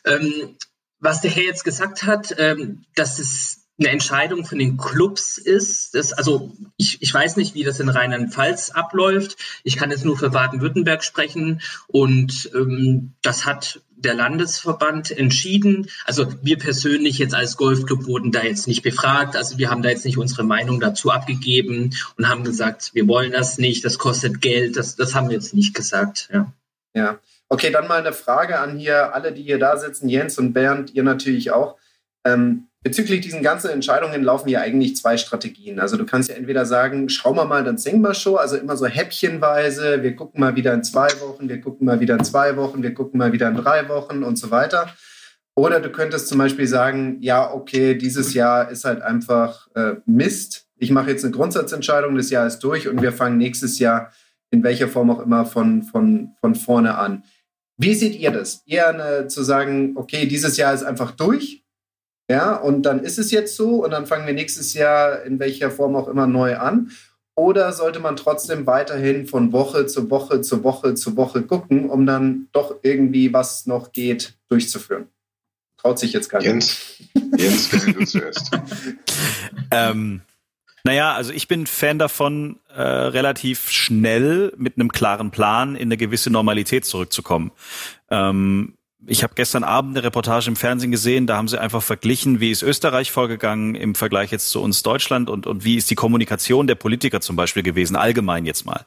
Ähm, was der Herr jetzt gesagt hat, ähm, dass es eine Entscheidung von den Clubs ist. Das, also ich, ich weiß nicht, wie das in Rheinland-Pfalz abläuft. Ich kann jetzt nur für Baden-Württemberg sprechen und ähm, das hat der Landesverband entschieden. Also wir persönlich jetzt als Golfclub wurden da jetzt nicht befragt. Also wir haben da jetzt nicht unsere Meinung dazu abgegeben und haben gesagt, wir wollen das nicht, das kostet Geld. Das, das haben wir jetzt nicht gesagt. Ja. ja. Okay, dann mal eine Frage an hier alle, die hier da sitzen, Jens und Bernd, ihr natürlich auch. Ähm, Bezüglich diesen ganzen Entscheidungen laufen ja eigentlich zwei Strategien. Also du kannst ja entweder sagen, schauen wir mal, dann singen wir Show, also immer so häppchenweise, wir gucken mal wieder in zwei Wochen, wir gucken mal wieder in zwei Wochen, wir gucken mal wieder in drei Wochen und so weiter. Oder du könntest zum Beispiel sagen, ja, okay, dieses Jahr ist halt einfach äh, Mist. Ich mache jetzt eine Grundsatzentscheidung, das Jahr ist durch und wir fangen nächstes Jahr in welcher Form auch immer von, von, von vorne an. Wie seht ihr das? Eher eine, zu sagen, okay, dieses Jahr ist einfach durch ja, und dann ist es jetzt so und dann fangen wir nächstes Jahr in welcher Form auch immer neu an. Oder sollte man trotzdem weiterhin von Woche zu Woche zu Woche zu Woche gucken, um dann doch irgendwie, was noch geht, durchzuführen? Traut sich jetzt gar nicht. Jens, Jens, du zuerst. ähm, naja, also ich bin Fan davon, äh, relativ schnell mit einem klaren Plan in eine gewisse Normalität zurückzukommen. Ähm, ich habe gestern Abend eine Reportage im Fernsehen gesehen, da haben sie einfach verglichen, wie ist Österreich vorgegangen im Vergleich jetzt zu uns Deutschland und, und wie ist die Kommunikation der Politiker zum Beispiel gewesen, allgemein jetzt mal.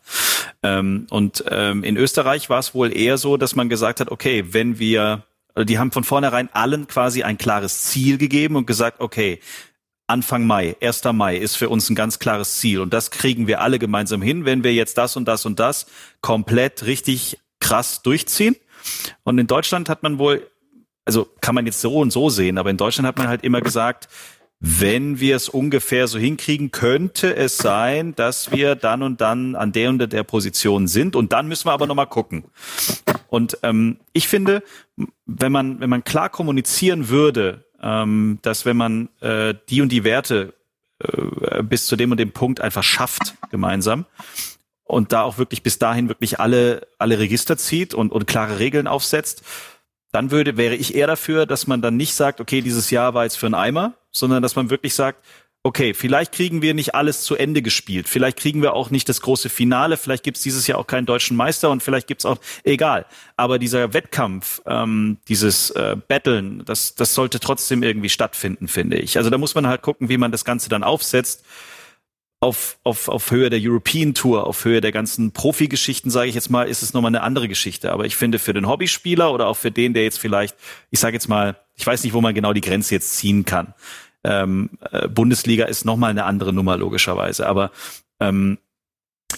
Ähm, und ähm, in Österreich war es wohl eher so, dass man gesagt hat, okay, wenn wir, die haben von vornherein allen quasi ein klares Ziel gegeben und gesagt, okay, Anfang Mai, 1. Mai ist für uns ein ganz klares Ziel und das kriegen wir alle gemeinsam hin, wenn wir jetzt das und das und das komplett richtig krass durchziehen und in Deutschland hat man wohl, also kann man jetzt so und so sehen, aber in Deutschland hat man halt immer gesagt, wenn wir es ungefähr so hinkriegen, könnte es sein, dass wir dann und dann an der und der Position sind und dann müssen wir aber nochmal gucken. Und ähm, ich finde, wenn man, wenn man klar kommunizieren würde, ähm, dass wenn man äh, die und die Werte äh, bis zu dem und dem Punkt einfach schafft gemeinsam, und da auch wirklich bis dahin wirklich alle, alle Register zieht und, und klare Regeln aufsetzt, dann würde, wäre ich eher dafür, dass man dann nicht sagt, okay, dieses Jahr war jetzt für einen Eimer, sondern dass man wirklich sagt, okay, vielleicht kriegen wir nicht alles zu Ende gespielt, vielleicht kriegen wir auch nicht das große Finale, vielleicht gibt's dieses Jahr auch keinen deutschen Meister und vielleicht gibt's auch, egal. Aber dieser Wettkampf, ähm, dieses äh, Battlen, das, das sollte trotzdem irgendwie stattfinden, finde ich. Also da muss man halt gucken, wie man das Ganze dann aufsetzt. Auf, auf, auf Höhe der European Tour, auf Höhe der ganzen Profi-Geschichten, sage ich jetzt mal, ist es nochmal eine andere Geschichte. Aber ich finde, für den Hobbyspieler oder auch für den, der jetzt vielleicht, ich sage jetzt mal, ich weiß nicht, wo man genau die Grenze jetzt ziehen kann ähm, äh, Bundesliga ist nochmal eine andere Nummer, logischerweise. Aber ähm,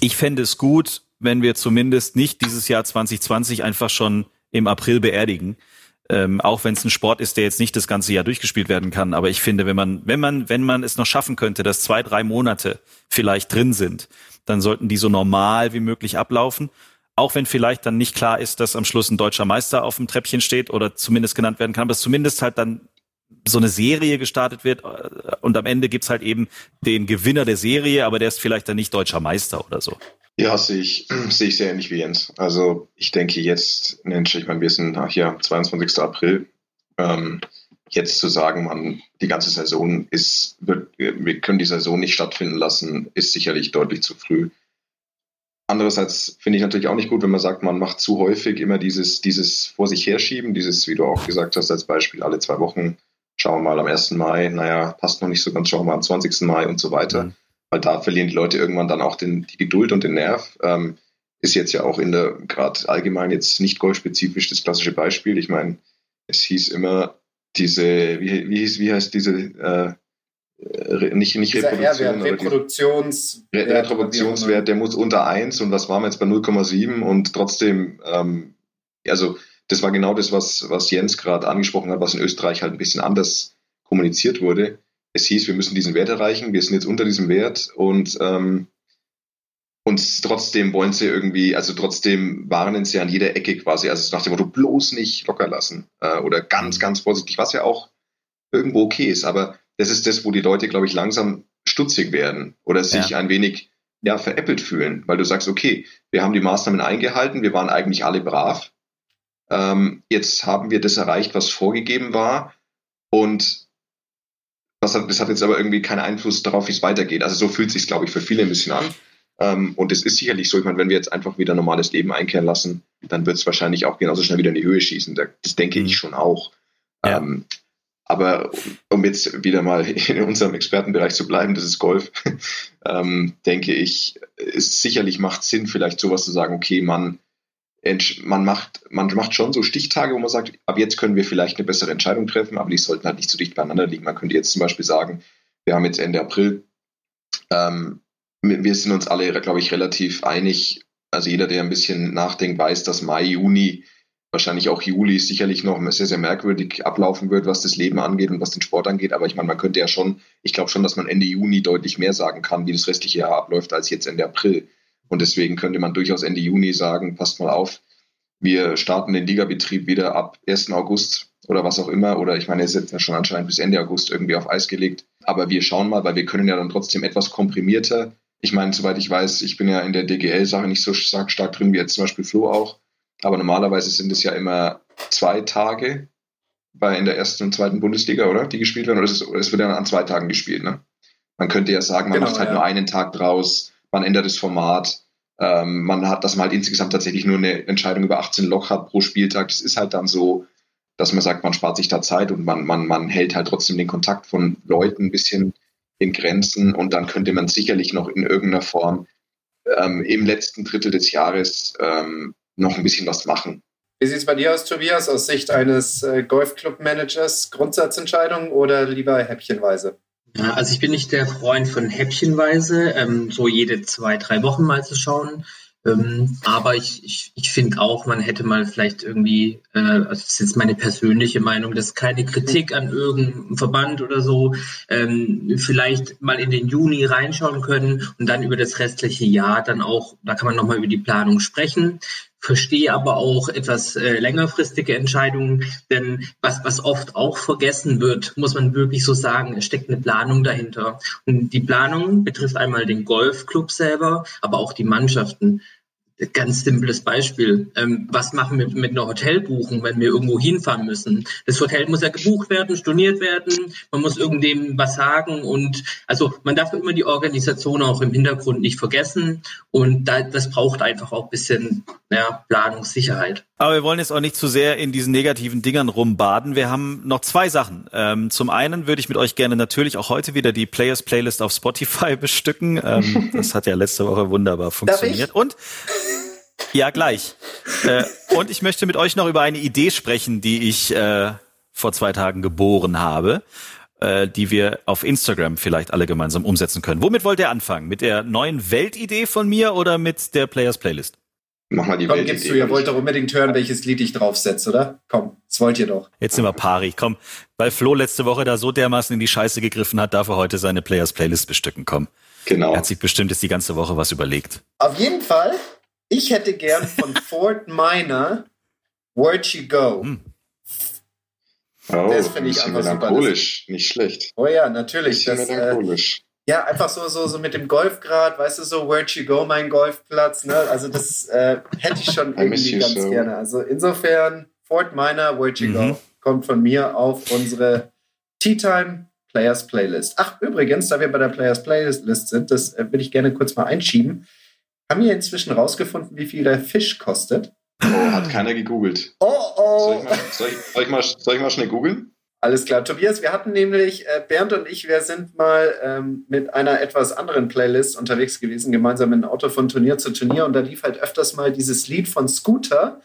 ich fände es gut, wenn wir zumindest nicht dieses Jahr 2020 einfach schon im April beerdigen. Ähm, auch wenn es ein Sport ist, der jetzt nicht das ganze Jahr durchgespielt werden kann. Aber ich finde, wenn man, wenn man, wenn man es noch schaffen könnte, dass zwei, drei Monate vielleicht drin sind, dann sollten die so normal wie möglich ablaufen. Auch wenn vielleicht dann nicht klar ist, dass am Schluss ein deutscher Meister auf dem Treppchen steht oder zumindest genannt werden kann, aber zumindest halt dann so eine Serie gestartet wird äh, und am Ende gibt's halt eben den Gewinner der Serie, aber der ist vielleicht dann nicht deutscher Meister oder so. Ja, sehe ich, sehe ich sehr ähnlich wie Jens. Also ich denke jetzt, ich meine, wir sind hier 22. April. Ähm, jetzt zu sagen, man, die ganze Saison ist, wird, wir können die Saison nicht stattfinden lassen, ist sicherlich deutlich zu früh. Andererseits finde ich natürlich auch nicht gut, wenn man sagt, man macht zu häufig immer dieses, dieses vor sich herschieben, dieses, wie du auch gesagt hast, als Beispiel alle zwei Wochen schauen wir mal am 1. Mai, naja, passt noch nicht so ganz, schauen wir mal am 20. Mai und so weiter. Mhm. Weil da verlieren die Leute irgendwann dann auch den, die Geduld und den Nerv. Ähm, ist jetzt ja auch in der, gerade allgemein jetzt nicht golfspezifisch das klassische Beispiel. Ich meine, es hieß immer diese, wie, wie, hieß, wie heißt diese, äh, nicht, nicht Reproduktion, Reproduktions Re Reproduktionswert, der muss unter 1 und was waren wir jetzt bei 0,7 und trotzdem, ähm, also das war genau das, was, was Jens gerade angesprochen hat, was in Österreich halt ein bisschen anders kommuniziert wurde. Es hieß, wir müssen diesen Wert erreichen, wir sind jetzt unter diesem Wert und, ähm, und trotzdem wollen sie irgendwie, also trotzdem warnen sie an jeder Ecke quasi, also nach dem Motto, bloß nicht locker lassen äh, oder ganz, ganz vorsichtig, was ja auch irgendwo okay ist, aber das ist das, wo die Leute, glaube ich, langsam stutzig werden oder sich ja. ein wenig ja, veräppelt fühlen, weil du sagst, okay, wir haben die Maßnahmen eingehalten, wir waren eigentlich alle brav, ähm, jetzt haben wir das erreicht, was vorgegeben war. Und das hat, das hat jetzt aber irgendwie keinen Einfluss darauf, wie es weitergeht. Also so fühlt sich, glaube ich, für viele ein bisschen an. Ähm, und es ist sicherlich so, ich meine, wenn wir jetzt einfach wieder normales Leben einkehren lassen, dann wird es wahrscheinlich auch genauso schnell wieder in die Höhe schießen. Das denke mhm. ich schon auch. Ja. Ähm, aber um jetzt wieder mal in unserem Expertenbereich zu bleiben, das ist Golf, ähm, denke ich, es sicherlich macht Sinn, vielleicht sowas zu sagen, okay, man, man macht, man macht schon so Stichtage, wo man sagt, ab jetzt können wir vielleicht eine bessere Entscheidung treffen, aber die sollten halt nicht zu dicht beieinander liegen. Man könnte jetzt zum Beispiel sagen, wir haben jetzt Ende April, ähm, wir sind uns alle, glaube ich, relativ einig. Also jeder, der ein bisschen nachdenkt, weiß, dass Mai, Juni, wahrscheinlich auch Juli sicherlich noch sehr, sehr merkwürdig ablaufen wird, was das Leben angeht und was den Sport angeht. Aber ich meine, man könnte ja schon, ich glaube schon, dass man Ende Juni deutlich mehr sagen kann, wie das restliche Jahr abläuft, als jetzt Ende April. Und deswegen könnte man durchaus Ende Juni sagen, passt mal auf, wir starten den Ligabetrieb wieder ab 1. August oder was auch immer. Oder ich meine, es ist ja schon anscheinend bis Ende August irgendwie auf Eis gelegt. Aber wir schauen mal, weil wir können ja dann trotzdem etwas komprimierter. Ich meine, soweit ich weiß, ich bin ja in der DGL-Sache nicht so stark, stark drin wie jetzt zum Beispiel Flo auch. Aber normalerweise sind es ja immer zwei Tage bei in der ersten und zweiten Bundesliga, oder? Die gespielt werden. Oder es, ist, es wird ja an zwei Tagen gespielt, ne? Man könnte ja sagen, man genau, macht halt ja. nur einen Tag draus man ändert das Format. Ähm, man hat, dass man halt insgesamt tatsächlich nur eine Entscheidung über 18 Loch hat pro Spieltag. Das ist halt dann so, dass man sagt, man spart sich da Zeit und man, man, man hält halt trotzdem den Kontakt von Leuten ein bisschen in Grenzen und dann könnte man sicherlich noch in irgendeiner Form ähm, im letzten Drittel des Jahres ähm, noch ein bisschen was machen. Wie sieht es bei dir aus, Tobias, aus Sicht eines äh, Golfclub-Managers? Grundsatzentscheidung oder lieber häppchenweise? Ja, also ich bin nicht der Freund von häppchenweise, ähm, so jede zwei, drei Wochen mal zu schauen. Ähm, aber ich, ich, ich finde auch, man hätte mal vielleicht irgendwie, äh, also das ist jetzt meine persönliche Meinung, das ist keine Kritik an irgendeinem Verband oder so, ähm, vielleicht mal in den Juni reinschauen können und dann über das restliche Jahr dann auch, da kann man nochmal über die Planung sprechen verstehe aber auch etwas äh, längerfristige Entscheidungen, denn was, was oft auch vergessen wird, muss man wirklich so sagen, es steckt eine Planung dahinter. Und die Planung betrifft einmal den Golfclub selber, aber auch die Mannschaften. Ganz simples Beispiel. Ähm, was machen wir mit einer Hotelbuchung, wenn wir irgendwo hinfahren müssen? Das Hotel muss ja gebucht werden, storniert werden, man muss irgendwem was sagen und also man darf immer die Organisation auch im Hintergrund nicht vergessen und da, das braucht einfach auch ein bisschen ja, Planungssicherheit. Aber wir wollen jetzt auch nicht zu sehr in diesen negativen Dingern rumbaden. Wir haben noch zwei Sachen. Ähm, zum einen würde ich mit euch gerne natürlich auch heute wieder die Players Playlist auf Spotify bestücken. Ähm, das hat ja letzte Woche wunderbar funktioniert. Und ja, gleich. Äh, und ich möchte mit euch noch über eine Idee sprechen, die ich äh, vor zwei Tagen geboren habe, äh, die wir auf Instagram vielleicht alle gemeinsam umsetzen können. Womit wollt ihr anfangen? Mit der neuen Weltidee von mir oder mit der Players Playlist? Mach mal die Komm, gibst du, ihr wollt doch unbedingt hören, welches Lied ich draufsetze, oder? Komm, das wollt ihr doch. Jetzt sind wir pari. Komm, weil Flo letzte Woche da so dermaßen in die Scheiße gegriffen hat, darf er heute seine Players Playlist bestücken. Komm. Genau. Er hat sich bestimmt jetzt die ganze Woche was überlegt. Auf jeden Fall ich hätte gern von Fort Minor Where'd You Go. Hm. Oh, das finde ich einfach melancholisch, super. nicht schlecht. Oh ja, natürlich. Das, melancholisch. Äh, ja, einfach so, so, so mit dem Golfgrad, weißt du, so Where'd You Go, mein Golfplatz. Ne? Also das äh, hätte ich schon irgendwie ganz so. gerne. Also insofern, Fort Minor, Where'd You mhm. Go, kommt von mir auf unsere Tea Time Players Playlist. Ach, übrigens, da wir bei der Players Playlist sind, das äh, will ich gerne kurz mal einschieben. Haben wir inzwischen rausgefunden, wie viel der Fisch kostet? Oh, hat keiner gegoogelt. Oh, oh. Soll ich mal, soll ich, soll ich mal, soll ich mal schnell googeln? Alles klar. Tobias, wir hatten nämlich, äh, Bernd und ich, wir sind mal ähm, mit einer etwas anderen Playlist unterwegs gewesen, gemeinsam in Auto von Turnier zu Turnier. Und da lief halt öfters mal dieses Lied von Scooter.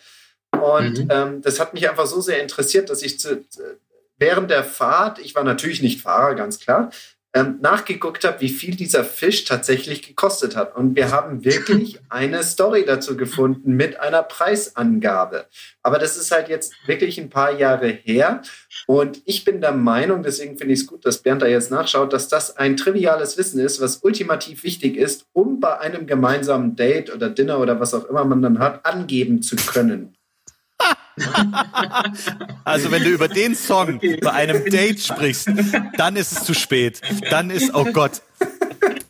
Und mhm. ähm, das hat mich einfach so sehr interessiert, dass ich zu, während der Fahrt, ich war natürlich nicht Fahrer, ganz klar, ähm, nachgeguckt habe, wie viel dieser Fisch tatsächlich gekostet hat. Und wir haben wirklich eine Story dazu gefunden mit einer Preisangabe. Aber das ist halt jetzt wirklich ein paar Jahre her. Und ich bin der Meinung, deswegen finde ich es gut, dass Bernd da jetzt nachschaut, dass das ein triviales Wissen ist, was ultimativ wichtig ist, um bei einem gemeinsamen Date oder Dinner oder was auch immer man dann hat, angeben zu können. Also wenn du über den Song okay. bei einem Date sprichst, dann ist es zu spät. Dann ist, oh Gott.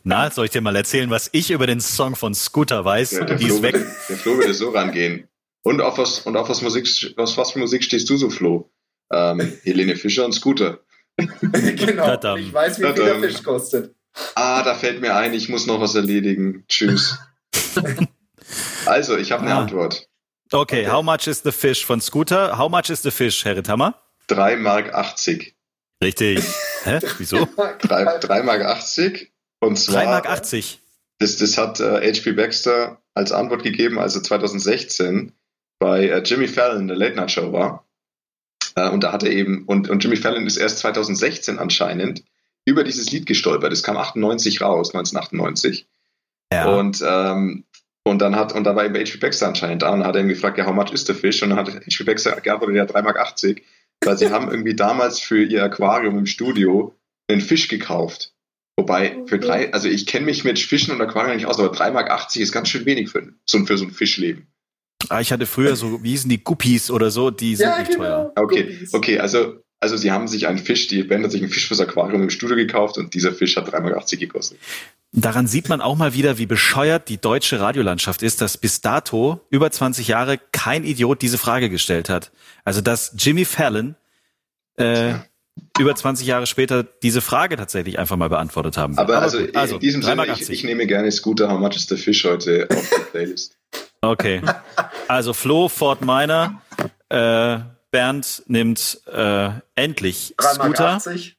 Na, soll ich dir mal erzählen, was ich über den Song von Scooter weiß? Ja, der, Die Flo ist weg. Würde, der Flo würde so rangehen. Und auf was, und auf was Musik, was, was für Musik stehst du so, Flo? Ähm, Helene Fischer und Scooter. genau. Tadam. Ich weiß, wie viel der Fisch kostet. Ah, da fällt mir ein, ich muss noch was erledigen. Tschüss. also, ich habe eine ah. Antwort. Okay, how much is the fish von Scooter? How much is the fish, Herr Ritthammer? 3 Mark 80. Richtig. Hä? Wieso? 3, 3 Mark 80. Und zwar. 3 Mark 80. Das, das hat äh, H.P. Baxter als Antwort gegeben, als er 2016 bei äh, Jimmy Fallon der Late Night Show war. Äh, und da hat er eben, und, und Jimmy Fallon ist erst 2016 anscheinend über dieses Lied gestolpert. Das kam 98 raus, 1998. Ja. Und ähm, und dann hat, und da war eben H.P. Baxter anscheinend da und hat er ihn gefragt, ja, how much is the fish? Und dann hat H.P. Baxter geantwortet, ja, 3,80 Mark, weil sie haben irgendwie damals für ihr Aquarium im Studio einen Fisch gekauft. Wobei, für drei, also ich kenne mich mit Fischen und Aquarien nicht aus, aber 3,80 Mark ist ganz schön wenig für, so, für so ein Fischleben. Ah, ich hatte früher so, wie hießen die Guppies oder so, die sind ja, nicht genau. teuer. Okay, okay, also, also sie haben sich einen Fisch, die Band hat sich einen Fisch fürs Aquarium im Studio gekauft und dieser Fisch hat 3,80 Mark gekostet. Daran sieht man auch mal wieder, wie bescheuert die deutsche Radiolandschaft ist, dass bis dato über 20 Jahre kein Idiot diese Frage gestellt hat. Also dass Jimmy Fallon äh, über 20 Jahre später diese Frage tatsächlich einfach mal beantwortet haben. Aber, Aber also, also, in diesem Sinne, ich, ich, nehme gerne Scooter How Much is the Fish heute auf der Playlist. Okay. Also Flo, Fort Minor, äh, Bernd nimmt äh, endlich Scooter. 3,80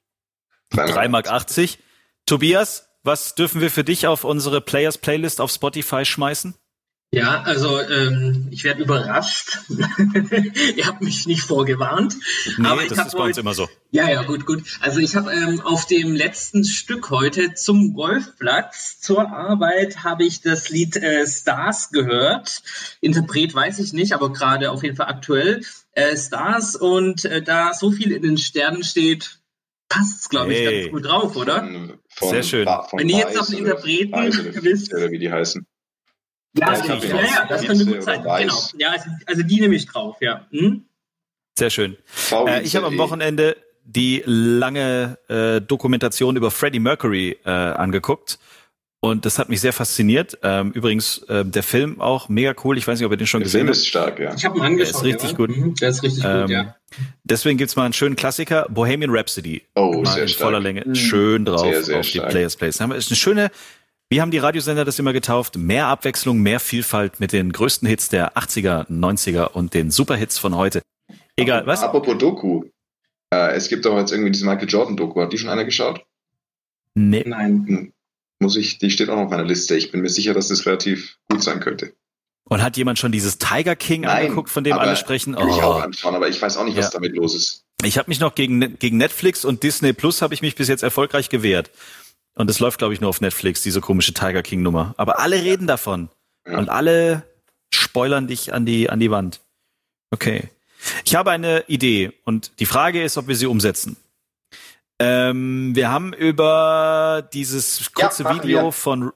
Mark. 3,80 Mark. Tobias, was dürfen wir für dich auf unsere Players Playlist auf Spotify schmeißen? Ja, also ähm, ich werde überrascht. Ihr habt mich nicht vorgewarnt. Nee, aber das ist bei uns immer so. Ja, ja, gut, gut. Also ich habe ähm, auf dem letzten Stück heute zum Golfplatz zur Arbeit habe ich das Lied äh, Stars gehört. Interpret weiß ich nicht, aber gerade auf jeden Fall aktuell äh, Stars und äh, da so viel in den Sternen steht, passt es, glaube ich, hey. ganz gut drauf, oder? Von, Sehr schön. Von Wenn ihr jetzt auf den Interpreten wisst. Oder wie die heißen. Ja, ich ja, ja, das könnte gut sein. Genau. Ja, also, also die nehme ich drauf, ja. Hm? Sehr schön. Äh, ich habe am. Wochenende die lange äh, Dokumentation über Freddie Mercury äh, angeguckt. Und das hat mich sehr fasziniert. Ähm, übrigens, äh, der Film auch mega cool. Ich weiß nicht, ob ihr den schon Der gesehen Film habt. ist stark, ja. Ich habe ihn angeschaut. Der ist richtig ja. gut. Mhm, der ist richtig Ähm, gut, ja. Deswegen gibt's mal einen schönen Klassiker, Bohemian Rhapsody. Oh, mal sehr in stark. voller Länge. Mhm. Schön drauf Sehr, sehr auf die stark. Players Place. Wir- Ist eine schöne, wie haben die Radiosender das immer getauft? Mehr Abwechslung, mehr Vielfalt mit den größten Hits der 80er, 90er und den Superhits von heute. Egal, was? Apropos Doku. Äh, es gibt doch jetzt irgendwie diese Michael Jordan-Doku. Hat die schon einer geschaut? Nee. Nein. Muss ich, die steht auch noch auf meiner Liste. Ich bin mir sicher, dass das relativ gut sein könnte. Und hat jemand schon dieses Tiger King Nein, angeguckt, von dem alle sprechen? Kann ich auch Oh. anschauen, aber ich weiß auch nicht, was Ja. damit los ist. Ich habe mich noch gegen, gegen Netflix und Disney Plus habe ich mich bis jetzt erfolgreich gewehrt. Und es läuft, glaube ich, nur auf Netflix, diese komische Tiger King Nummer. Aber alle reden davon. Ja. Und alle spoilern dich an die, an die Wand. Okay. Ich habe eine Idee und die Frage ist, ob wir sie umsetzen. Ähm, wir haben über dieses kurze machen Video wir. von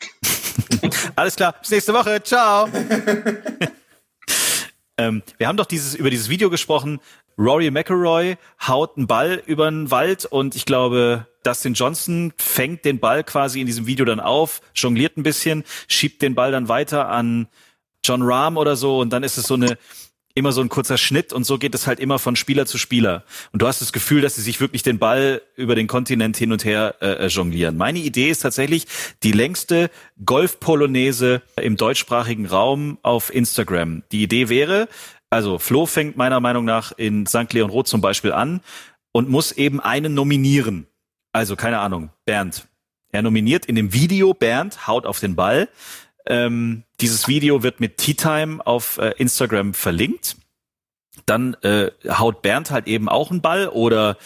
Alles klar, bis nächste Woche. Ciao. ähm, wir haben doch dieses über dieses Video gesprochen. Rory McIlroy haut einen Ball über den Wald und ich glaube, Dustin Johnson fängt den Ball quasi in diesem Video dann auf, jongliert ein bisschen, schiebt den Ball dann weiter an John Rahm oder so und dann ist es so eine immer so ein kurzer Schnitt und so geht es halt immer von Spieler zu Spieler. Und du hast das Gefühl, dass sie sich wirklich den Ball über den Kontinent hin und her äh, äh, jonglieren. Meine Idee ist tatsächlich die längste Golf-Polonaise im deutschsprachigen Raum auf Instagram. Die Idee wäre, also Flo fängt meiner Meinung nach in St. Leon Roth zum Beispiel an und muss eben einen nominieren. Also keine Ahnung, Bernd. Er nominiert in dem Video Bernd, haut auf den Ball. Ähm, dieses Video wird mit Tea Time auf äh, Instagram verlinkt. Dann äh, haut Bernd halt eben auch einen Ball oder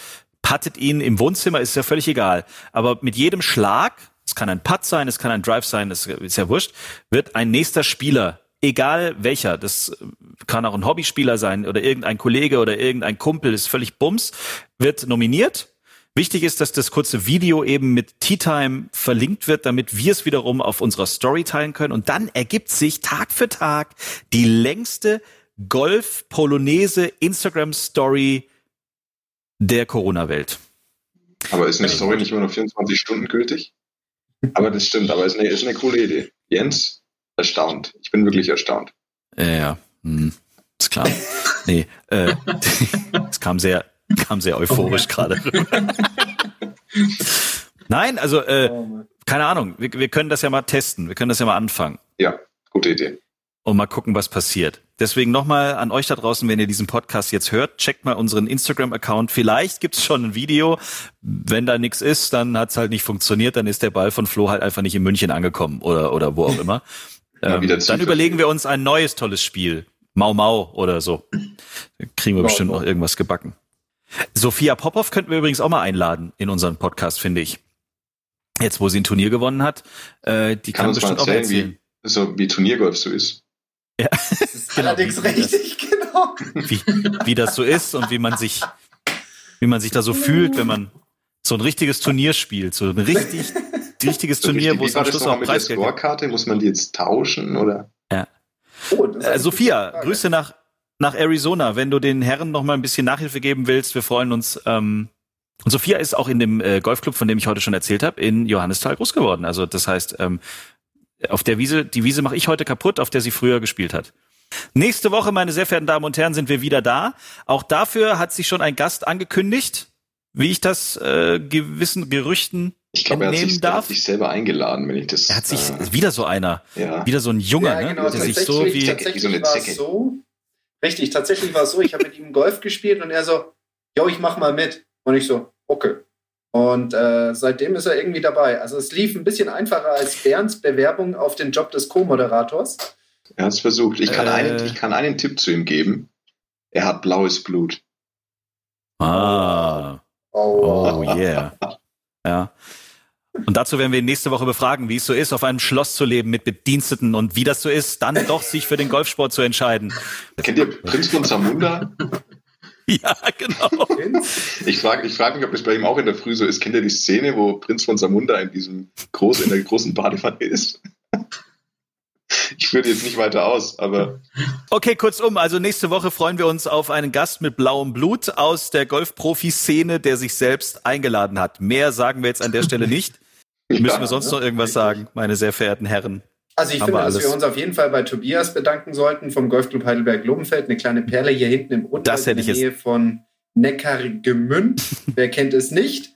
puttet ihn im Wohnzimmer, ist ja völlig egal. Aber mit jedem Schlag, es kann ein Putt sein, es kann ein Drive sein, das ist ja wurscht, wird ein nächster Spieler, egal welcher, das kann auch ein Hobbyspieler sein oder irgendein Kollege oder irgendein Kumpel, ist völlig bums, wird nominiert Wichtig ist, dass das kurze Video eben mit Tea Time verlinkt wird, damit wir es wiederum auf unserer Story teilen können. Und dann ergibt sich Tag für Tag die längste Golf-Polonaise-Instagram-Story der Corona-Welt. Aber ist eine Story nicht immer nur 24 Stunden gültig? Aber das stimmt, aber ist eine, ist eine coole Idee. Jens, erstaunt. Ich bin wirklich erstaunt. Ja, ja, hm, ist klar. nee, äh, es kam sehr, kam sehr euphorisch gerade rüber. Nein, also äh, Oh keine Ahnung. Wir, wir können das ja mal testen. Wir können das ja mal anfangen. Ja, gute Idee. und mal gucken, was passiert. Deswegen nochmal an euch da draußen, wenn ihr diesen Podcast jetzt hört, checkt mal unseren Instagram-Account. Vielleicht gibt's schon ein Video. Wenn da nichts ist, dann hat's halt nicht funktioniert. Dann ist der Ball von Flo halt einfach nicht in München angekommen oder, oder wo auch immer. Ähm, dann überlegen wir uns ein neues tolles Spiel. Mau Mau oder so. Da kriegen wir bestimmt noch irgendwas gebacken. Sophia Popov könnten wir übrigens auch mal einladen in unseren Podcast, finde ich. Jetzt, wo sie ein Turnier gewonnen hat, äh, die kann, Kann uns mal bestimmt auch erzählen, erzählen. wie, so wie Turniergolf so ist. Das ist Genau, allerdings wie- wie das- richtig, genau. wie, wie das so ist und wie man sich, wie man sich da so fühlt, wenn man so ein richtiges Turnier spielt, so ein richtig, richtiges So Turnier, richtig- wo wie es am Schluss auch Preisgeld gibt. Scorekarte? Muss man die jetzt tauschen oder? Oh, das ist Äh, Sophia. Grüße nach nach Arizona, wenn du den Herren noch mal ein bisschen Nachhilfe geben willst. Wir freuen uns. Ähm, und Sophia ist auch in dem äh, Golfclub, von dem ich heute schon erzählt habe, in Johannisthal groß geworden. Also das heißt, ähm, auf der Wiese, die Wiese mache ich heute kaputt, auf der sie früher gespielt hat. Nächste Woche, meine sehr verehrten Damen und Herren, sind wir wieder da. Auch dafür hat sich schon ein Gast angekündigt, wie ich das äh, gewissen Gerüchten Ich glaube, er hat, sich, er hat darf. sich selber eingeladen, wenn ich das. Er hat sich äh, wieder so einer, ja. wieder so ein Junger, ja, genau, ne, der sich so wie wie so eine war Zecke. so. Richtig, tatsächlich war es so, ich habe mit ihm Golf gespielt und er so, yo, ich mach mal mit. Und ich so, okay. Und äh, seitdem ist er irgendwie dabei. Also es lief ein bisschen einfacher als Bernds Bewerbung auf den Job des Co-Moderators. Er hat es versucht. Ich kann, Äh. einen, ich kann einen Tipp zu ihm geben. Er hat blaues Blut. Ah. Oh yeah. Ja. Und dazu werden wir ihn nächste Woche befragen, wie es so ist, auf einem Schloss zu leben mit Bediensteten und wie das so ist, dann doch sich für den Golfsport zu entscheiden. Kennt ihr Prinz von Zamunda? Ja, genau. Ich frage ich frag mich, ob das bei ihm auch in der Früh so ist. Kennt ihr die Szene, wo Prinz von Zamunda in diesem großen, in der großen Badewanne ist? Führt jetzt nicht weiter aus, aber. Okay, kurzum, also nächste Woche freuen wir uns auf einen Gast mit blauem Blut aus der Golfprofi-Szene, der sich selbst eingeladen hat. Mehr sagen wir jetzt an der Stelle nicht. Müssen Ja, wir sonst ne? noch irgendwas Richtig. sagen, meine sehr verehrten Herren? Also ich Haben finde, wir dass wir uns auf jeden Fall bei Tobias bedanken sollten vom Golfclub Heidelberg-Lobenfeld. Eine kleine Perle hier hinten im hätte in ich der Nähe von Neckargemünd. Wer kennt es nicht?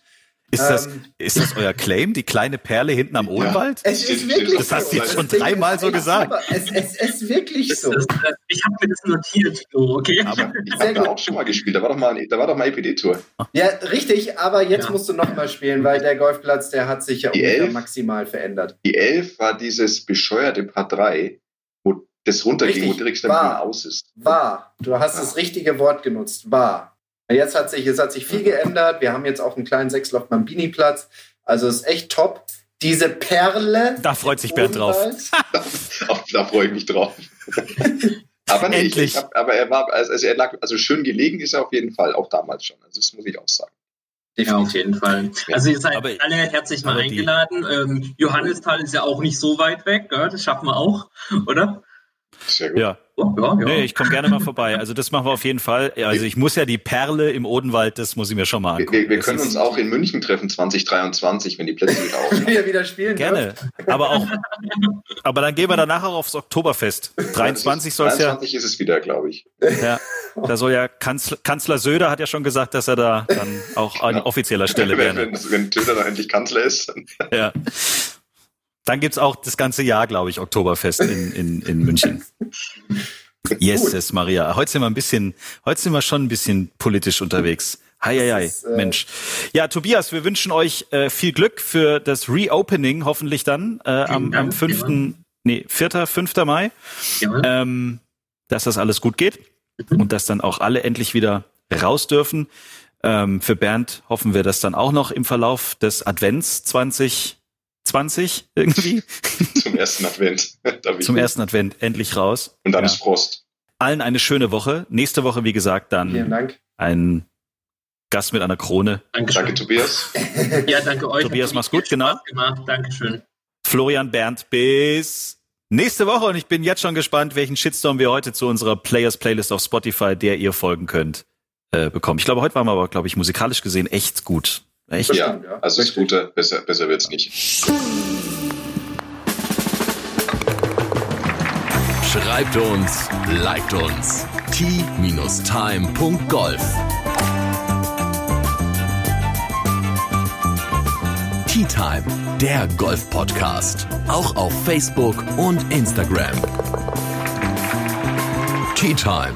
Ist das, Ähm, ist das euer Claim, die kleine Perle hinten am Odenwald? Es Steht- ist wirklich das hast so. du Das schon dreimal so gesagt. Es, es, es ist wirklich Das, so. das, das, ich habe mir das notiert, okay? Aber ich habe da auch schon mal gespielt. Da war doch mal, da war doch mal EPD-Tour. Ja, richtig, aber jetzt Ja. musst du noch mal spielen, weil der Golfplatz, der hat sich ja Elf? maximal verändert. Die 11 war dieses bescheuerte Paar 3, wo das runterging, Richtig, wo direkt dann aus ist. War. Du hast das richtige Wort genutzt. War. Jetzt hat sich, es hat sich viel geändert. Wir haben jetzt auch einen kleinen Sechsloch Bambini-Platz. Also ist echt top. Diese Perle. Da freut sich Bernd drauf. Auch da freue ich mich drauf. aber nee, ich, Endlich. ich hab, aber er war, also er lag, also schön gelegen ist er auf jeden Fall, auch damals schon. Also das muss ich auch sagen. Ja, auf jeden Fall. Also ihr seid Aber- alle herzlich mal eingeladen. Ähm, Johannisthal ist ja auch nicht so weit weg, gell? das schaffen wir auch, oder? Sehr gut. Ja, ja, ja. nee, ich komme gerne mal vorbei. Also das machen wir auf jeden Fall. Also ich muss ja die Perle im Odenwald, das muss ich mir schon mal Wir, angucken. wir, wir können uns auch in München treffen 2023, wenn die Plätze wieder aufmachen. Wir wieder spielen. Gerne, aber auch, aber dann gehen wir danach auch aufs Oktoberfest. 23 soll es ja, 23 ist es wieder, glaube ich. ja, da soll ja Kanzler, Kanzler Söder hat ja schon gesagt, dass er da dann auch an offizieller Stelle wenn, wäre. wenn, wenn Töter dann endlich Kanzler ist. dann- Ja. Dann gibt's auch das ganze Jahr, glaube ich, Oktoberfest in, in, in München. Yes, Maria. Heute sind wir ein bisschen, heute sind wir schon ein bisschen politisch unterwegs. Hei, hei, hei. Das ist, äh, Mensch. Ja, Tobias, wir wünschen euch äh, viel Glück für das Reopening, hoffentlich dann äh, am, am Dank, 5. Nee, 4., 5. Mai. Ja. Ähm, dass das alles gut geht und dass dann auch alle endlich wieder raus dürfen. Ähm, für Bernd hoffen wir das dann auch noch im Verlauf des Advents 2020 irgendwie Zum ersten Advent. Zum ersten Advent endlich raus. Und dann Ja. ist Frost. Allen eine schöne Woche. Nächste Woche, wie gesagt, dann Dank. ein Gast mit einer Krone. Dankeschön. Danke, Tobias. Ja, danke euch. Tobias, mach's gut, genau. Gemacht. Dankeschön. Florian Bernd bis nächste Woche und ich bin jetzt schon gespannt, welchen Shitstorm wir heute zu unserer Players Playlist auf Spotify, der ihr folgen könnt, äh, bekommen. Ich glaube, heute waren wir aber, glaube ich, musikalisch gesehen echt gut. Echt? Das Ja, also Scooter, besser, besser wird's nicht. Schreibt uns, liked uns. t-time.golf Tea Time, der Golf-Podcast. Auch auf Facebook und Instagram. Tea Time.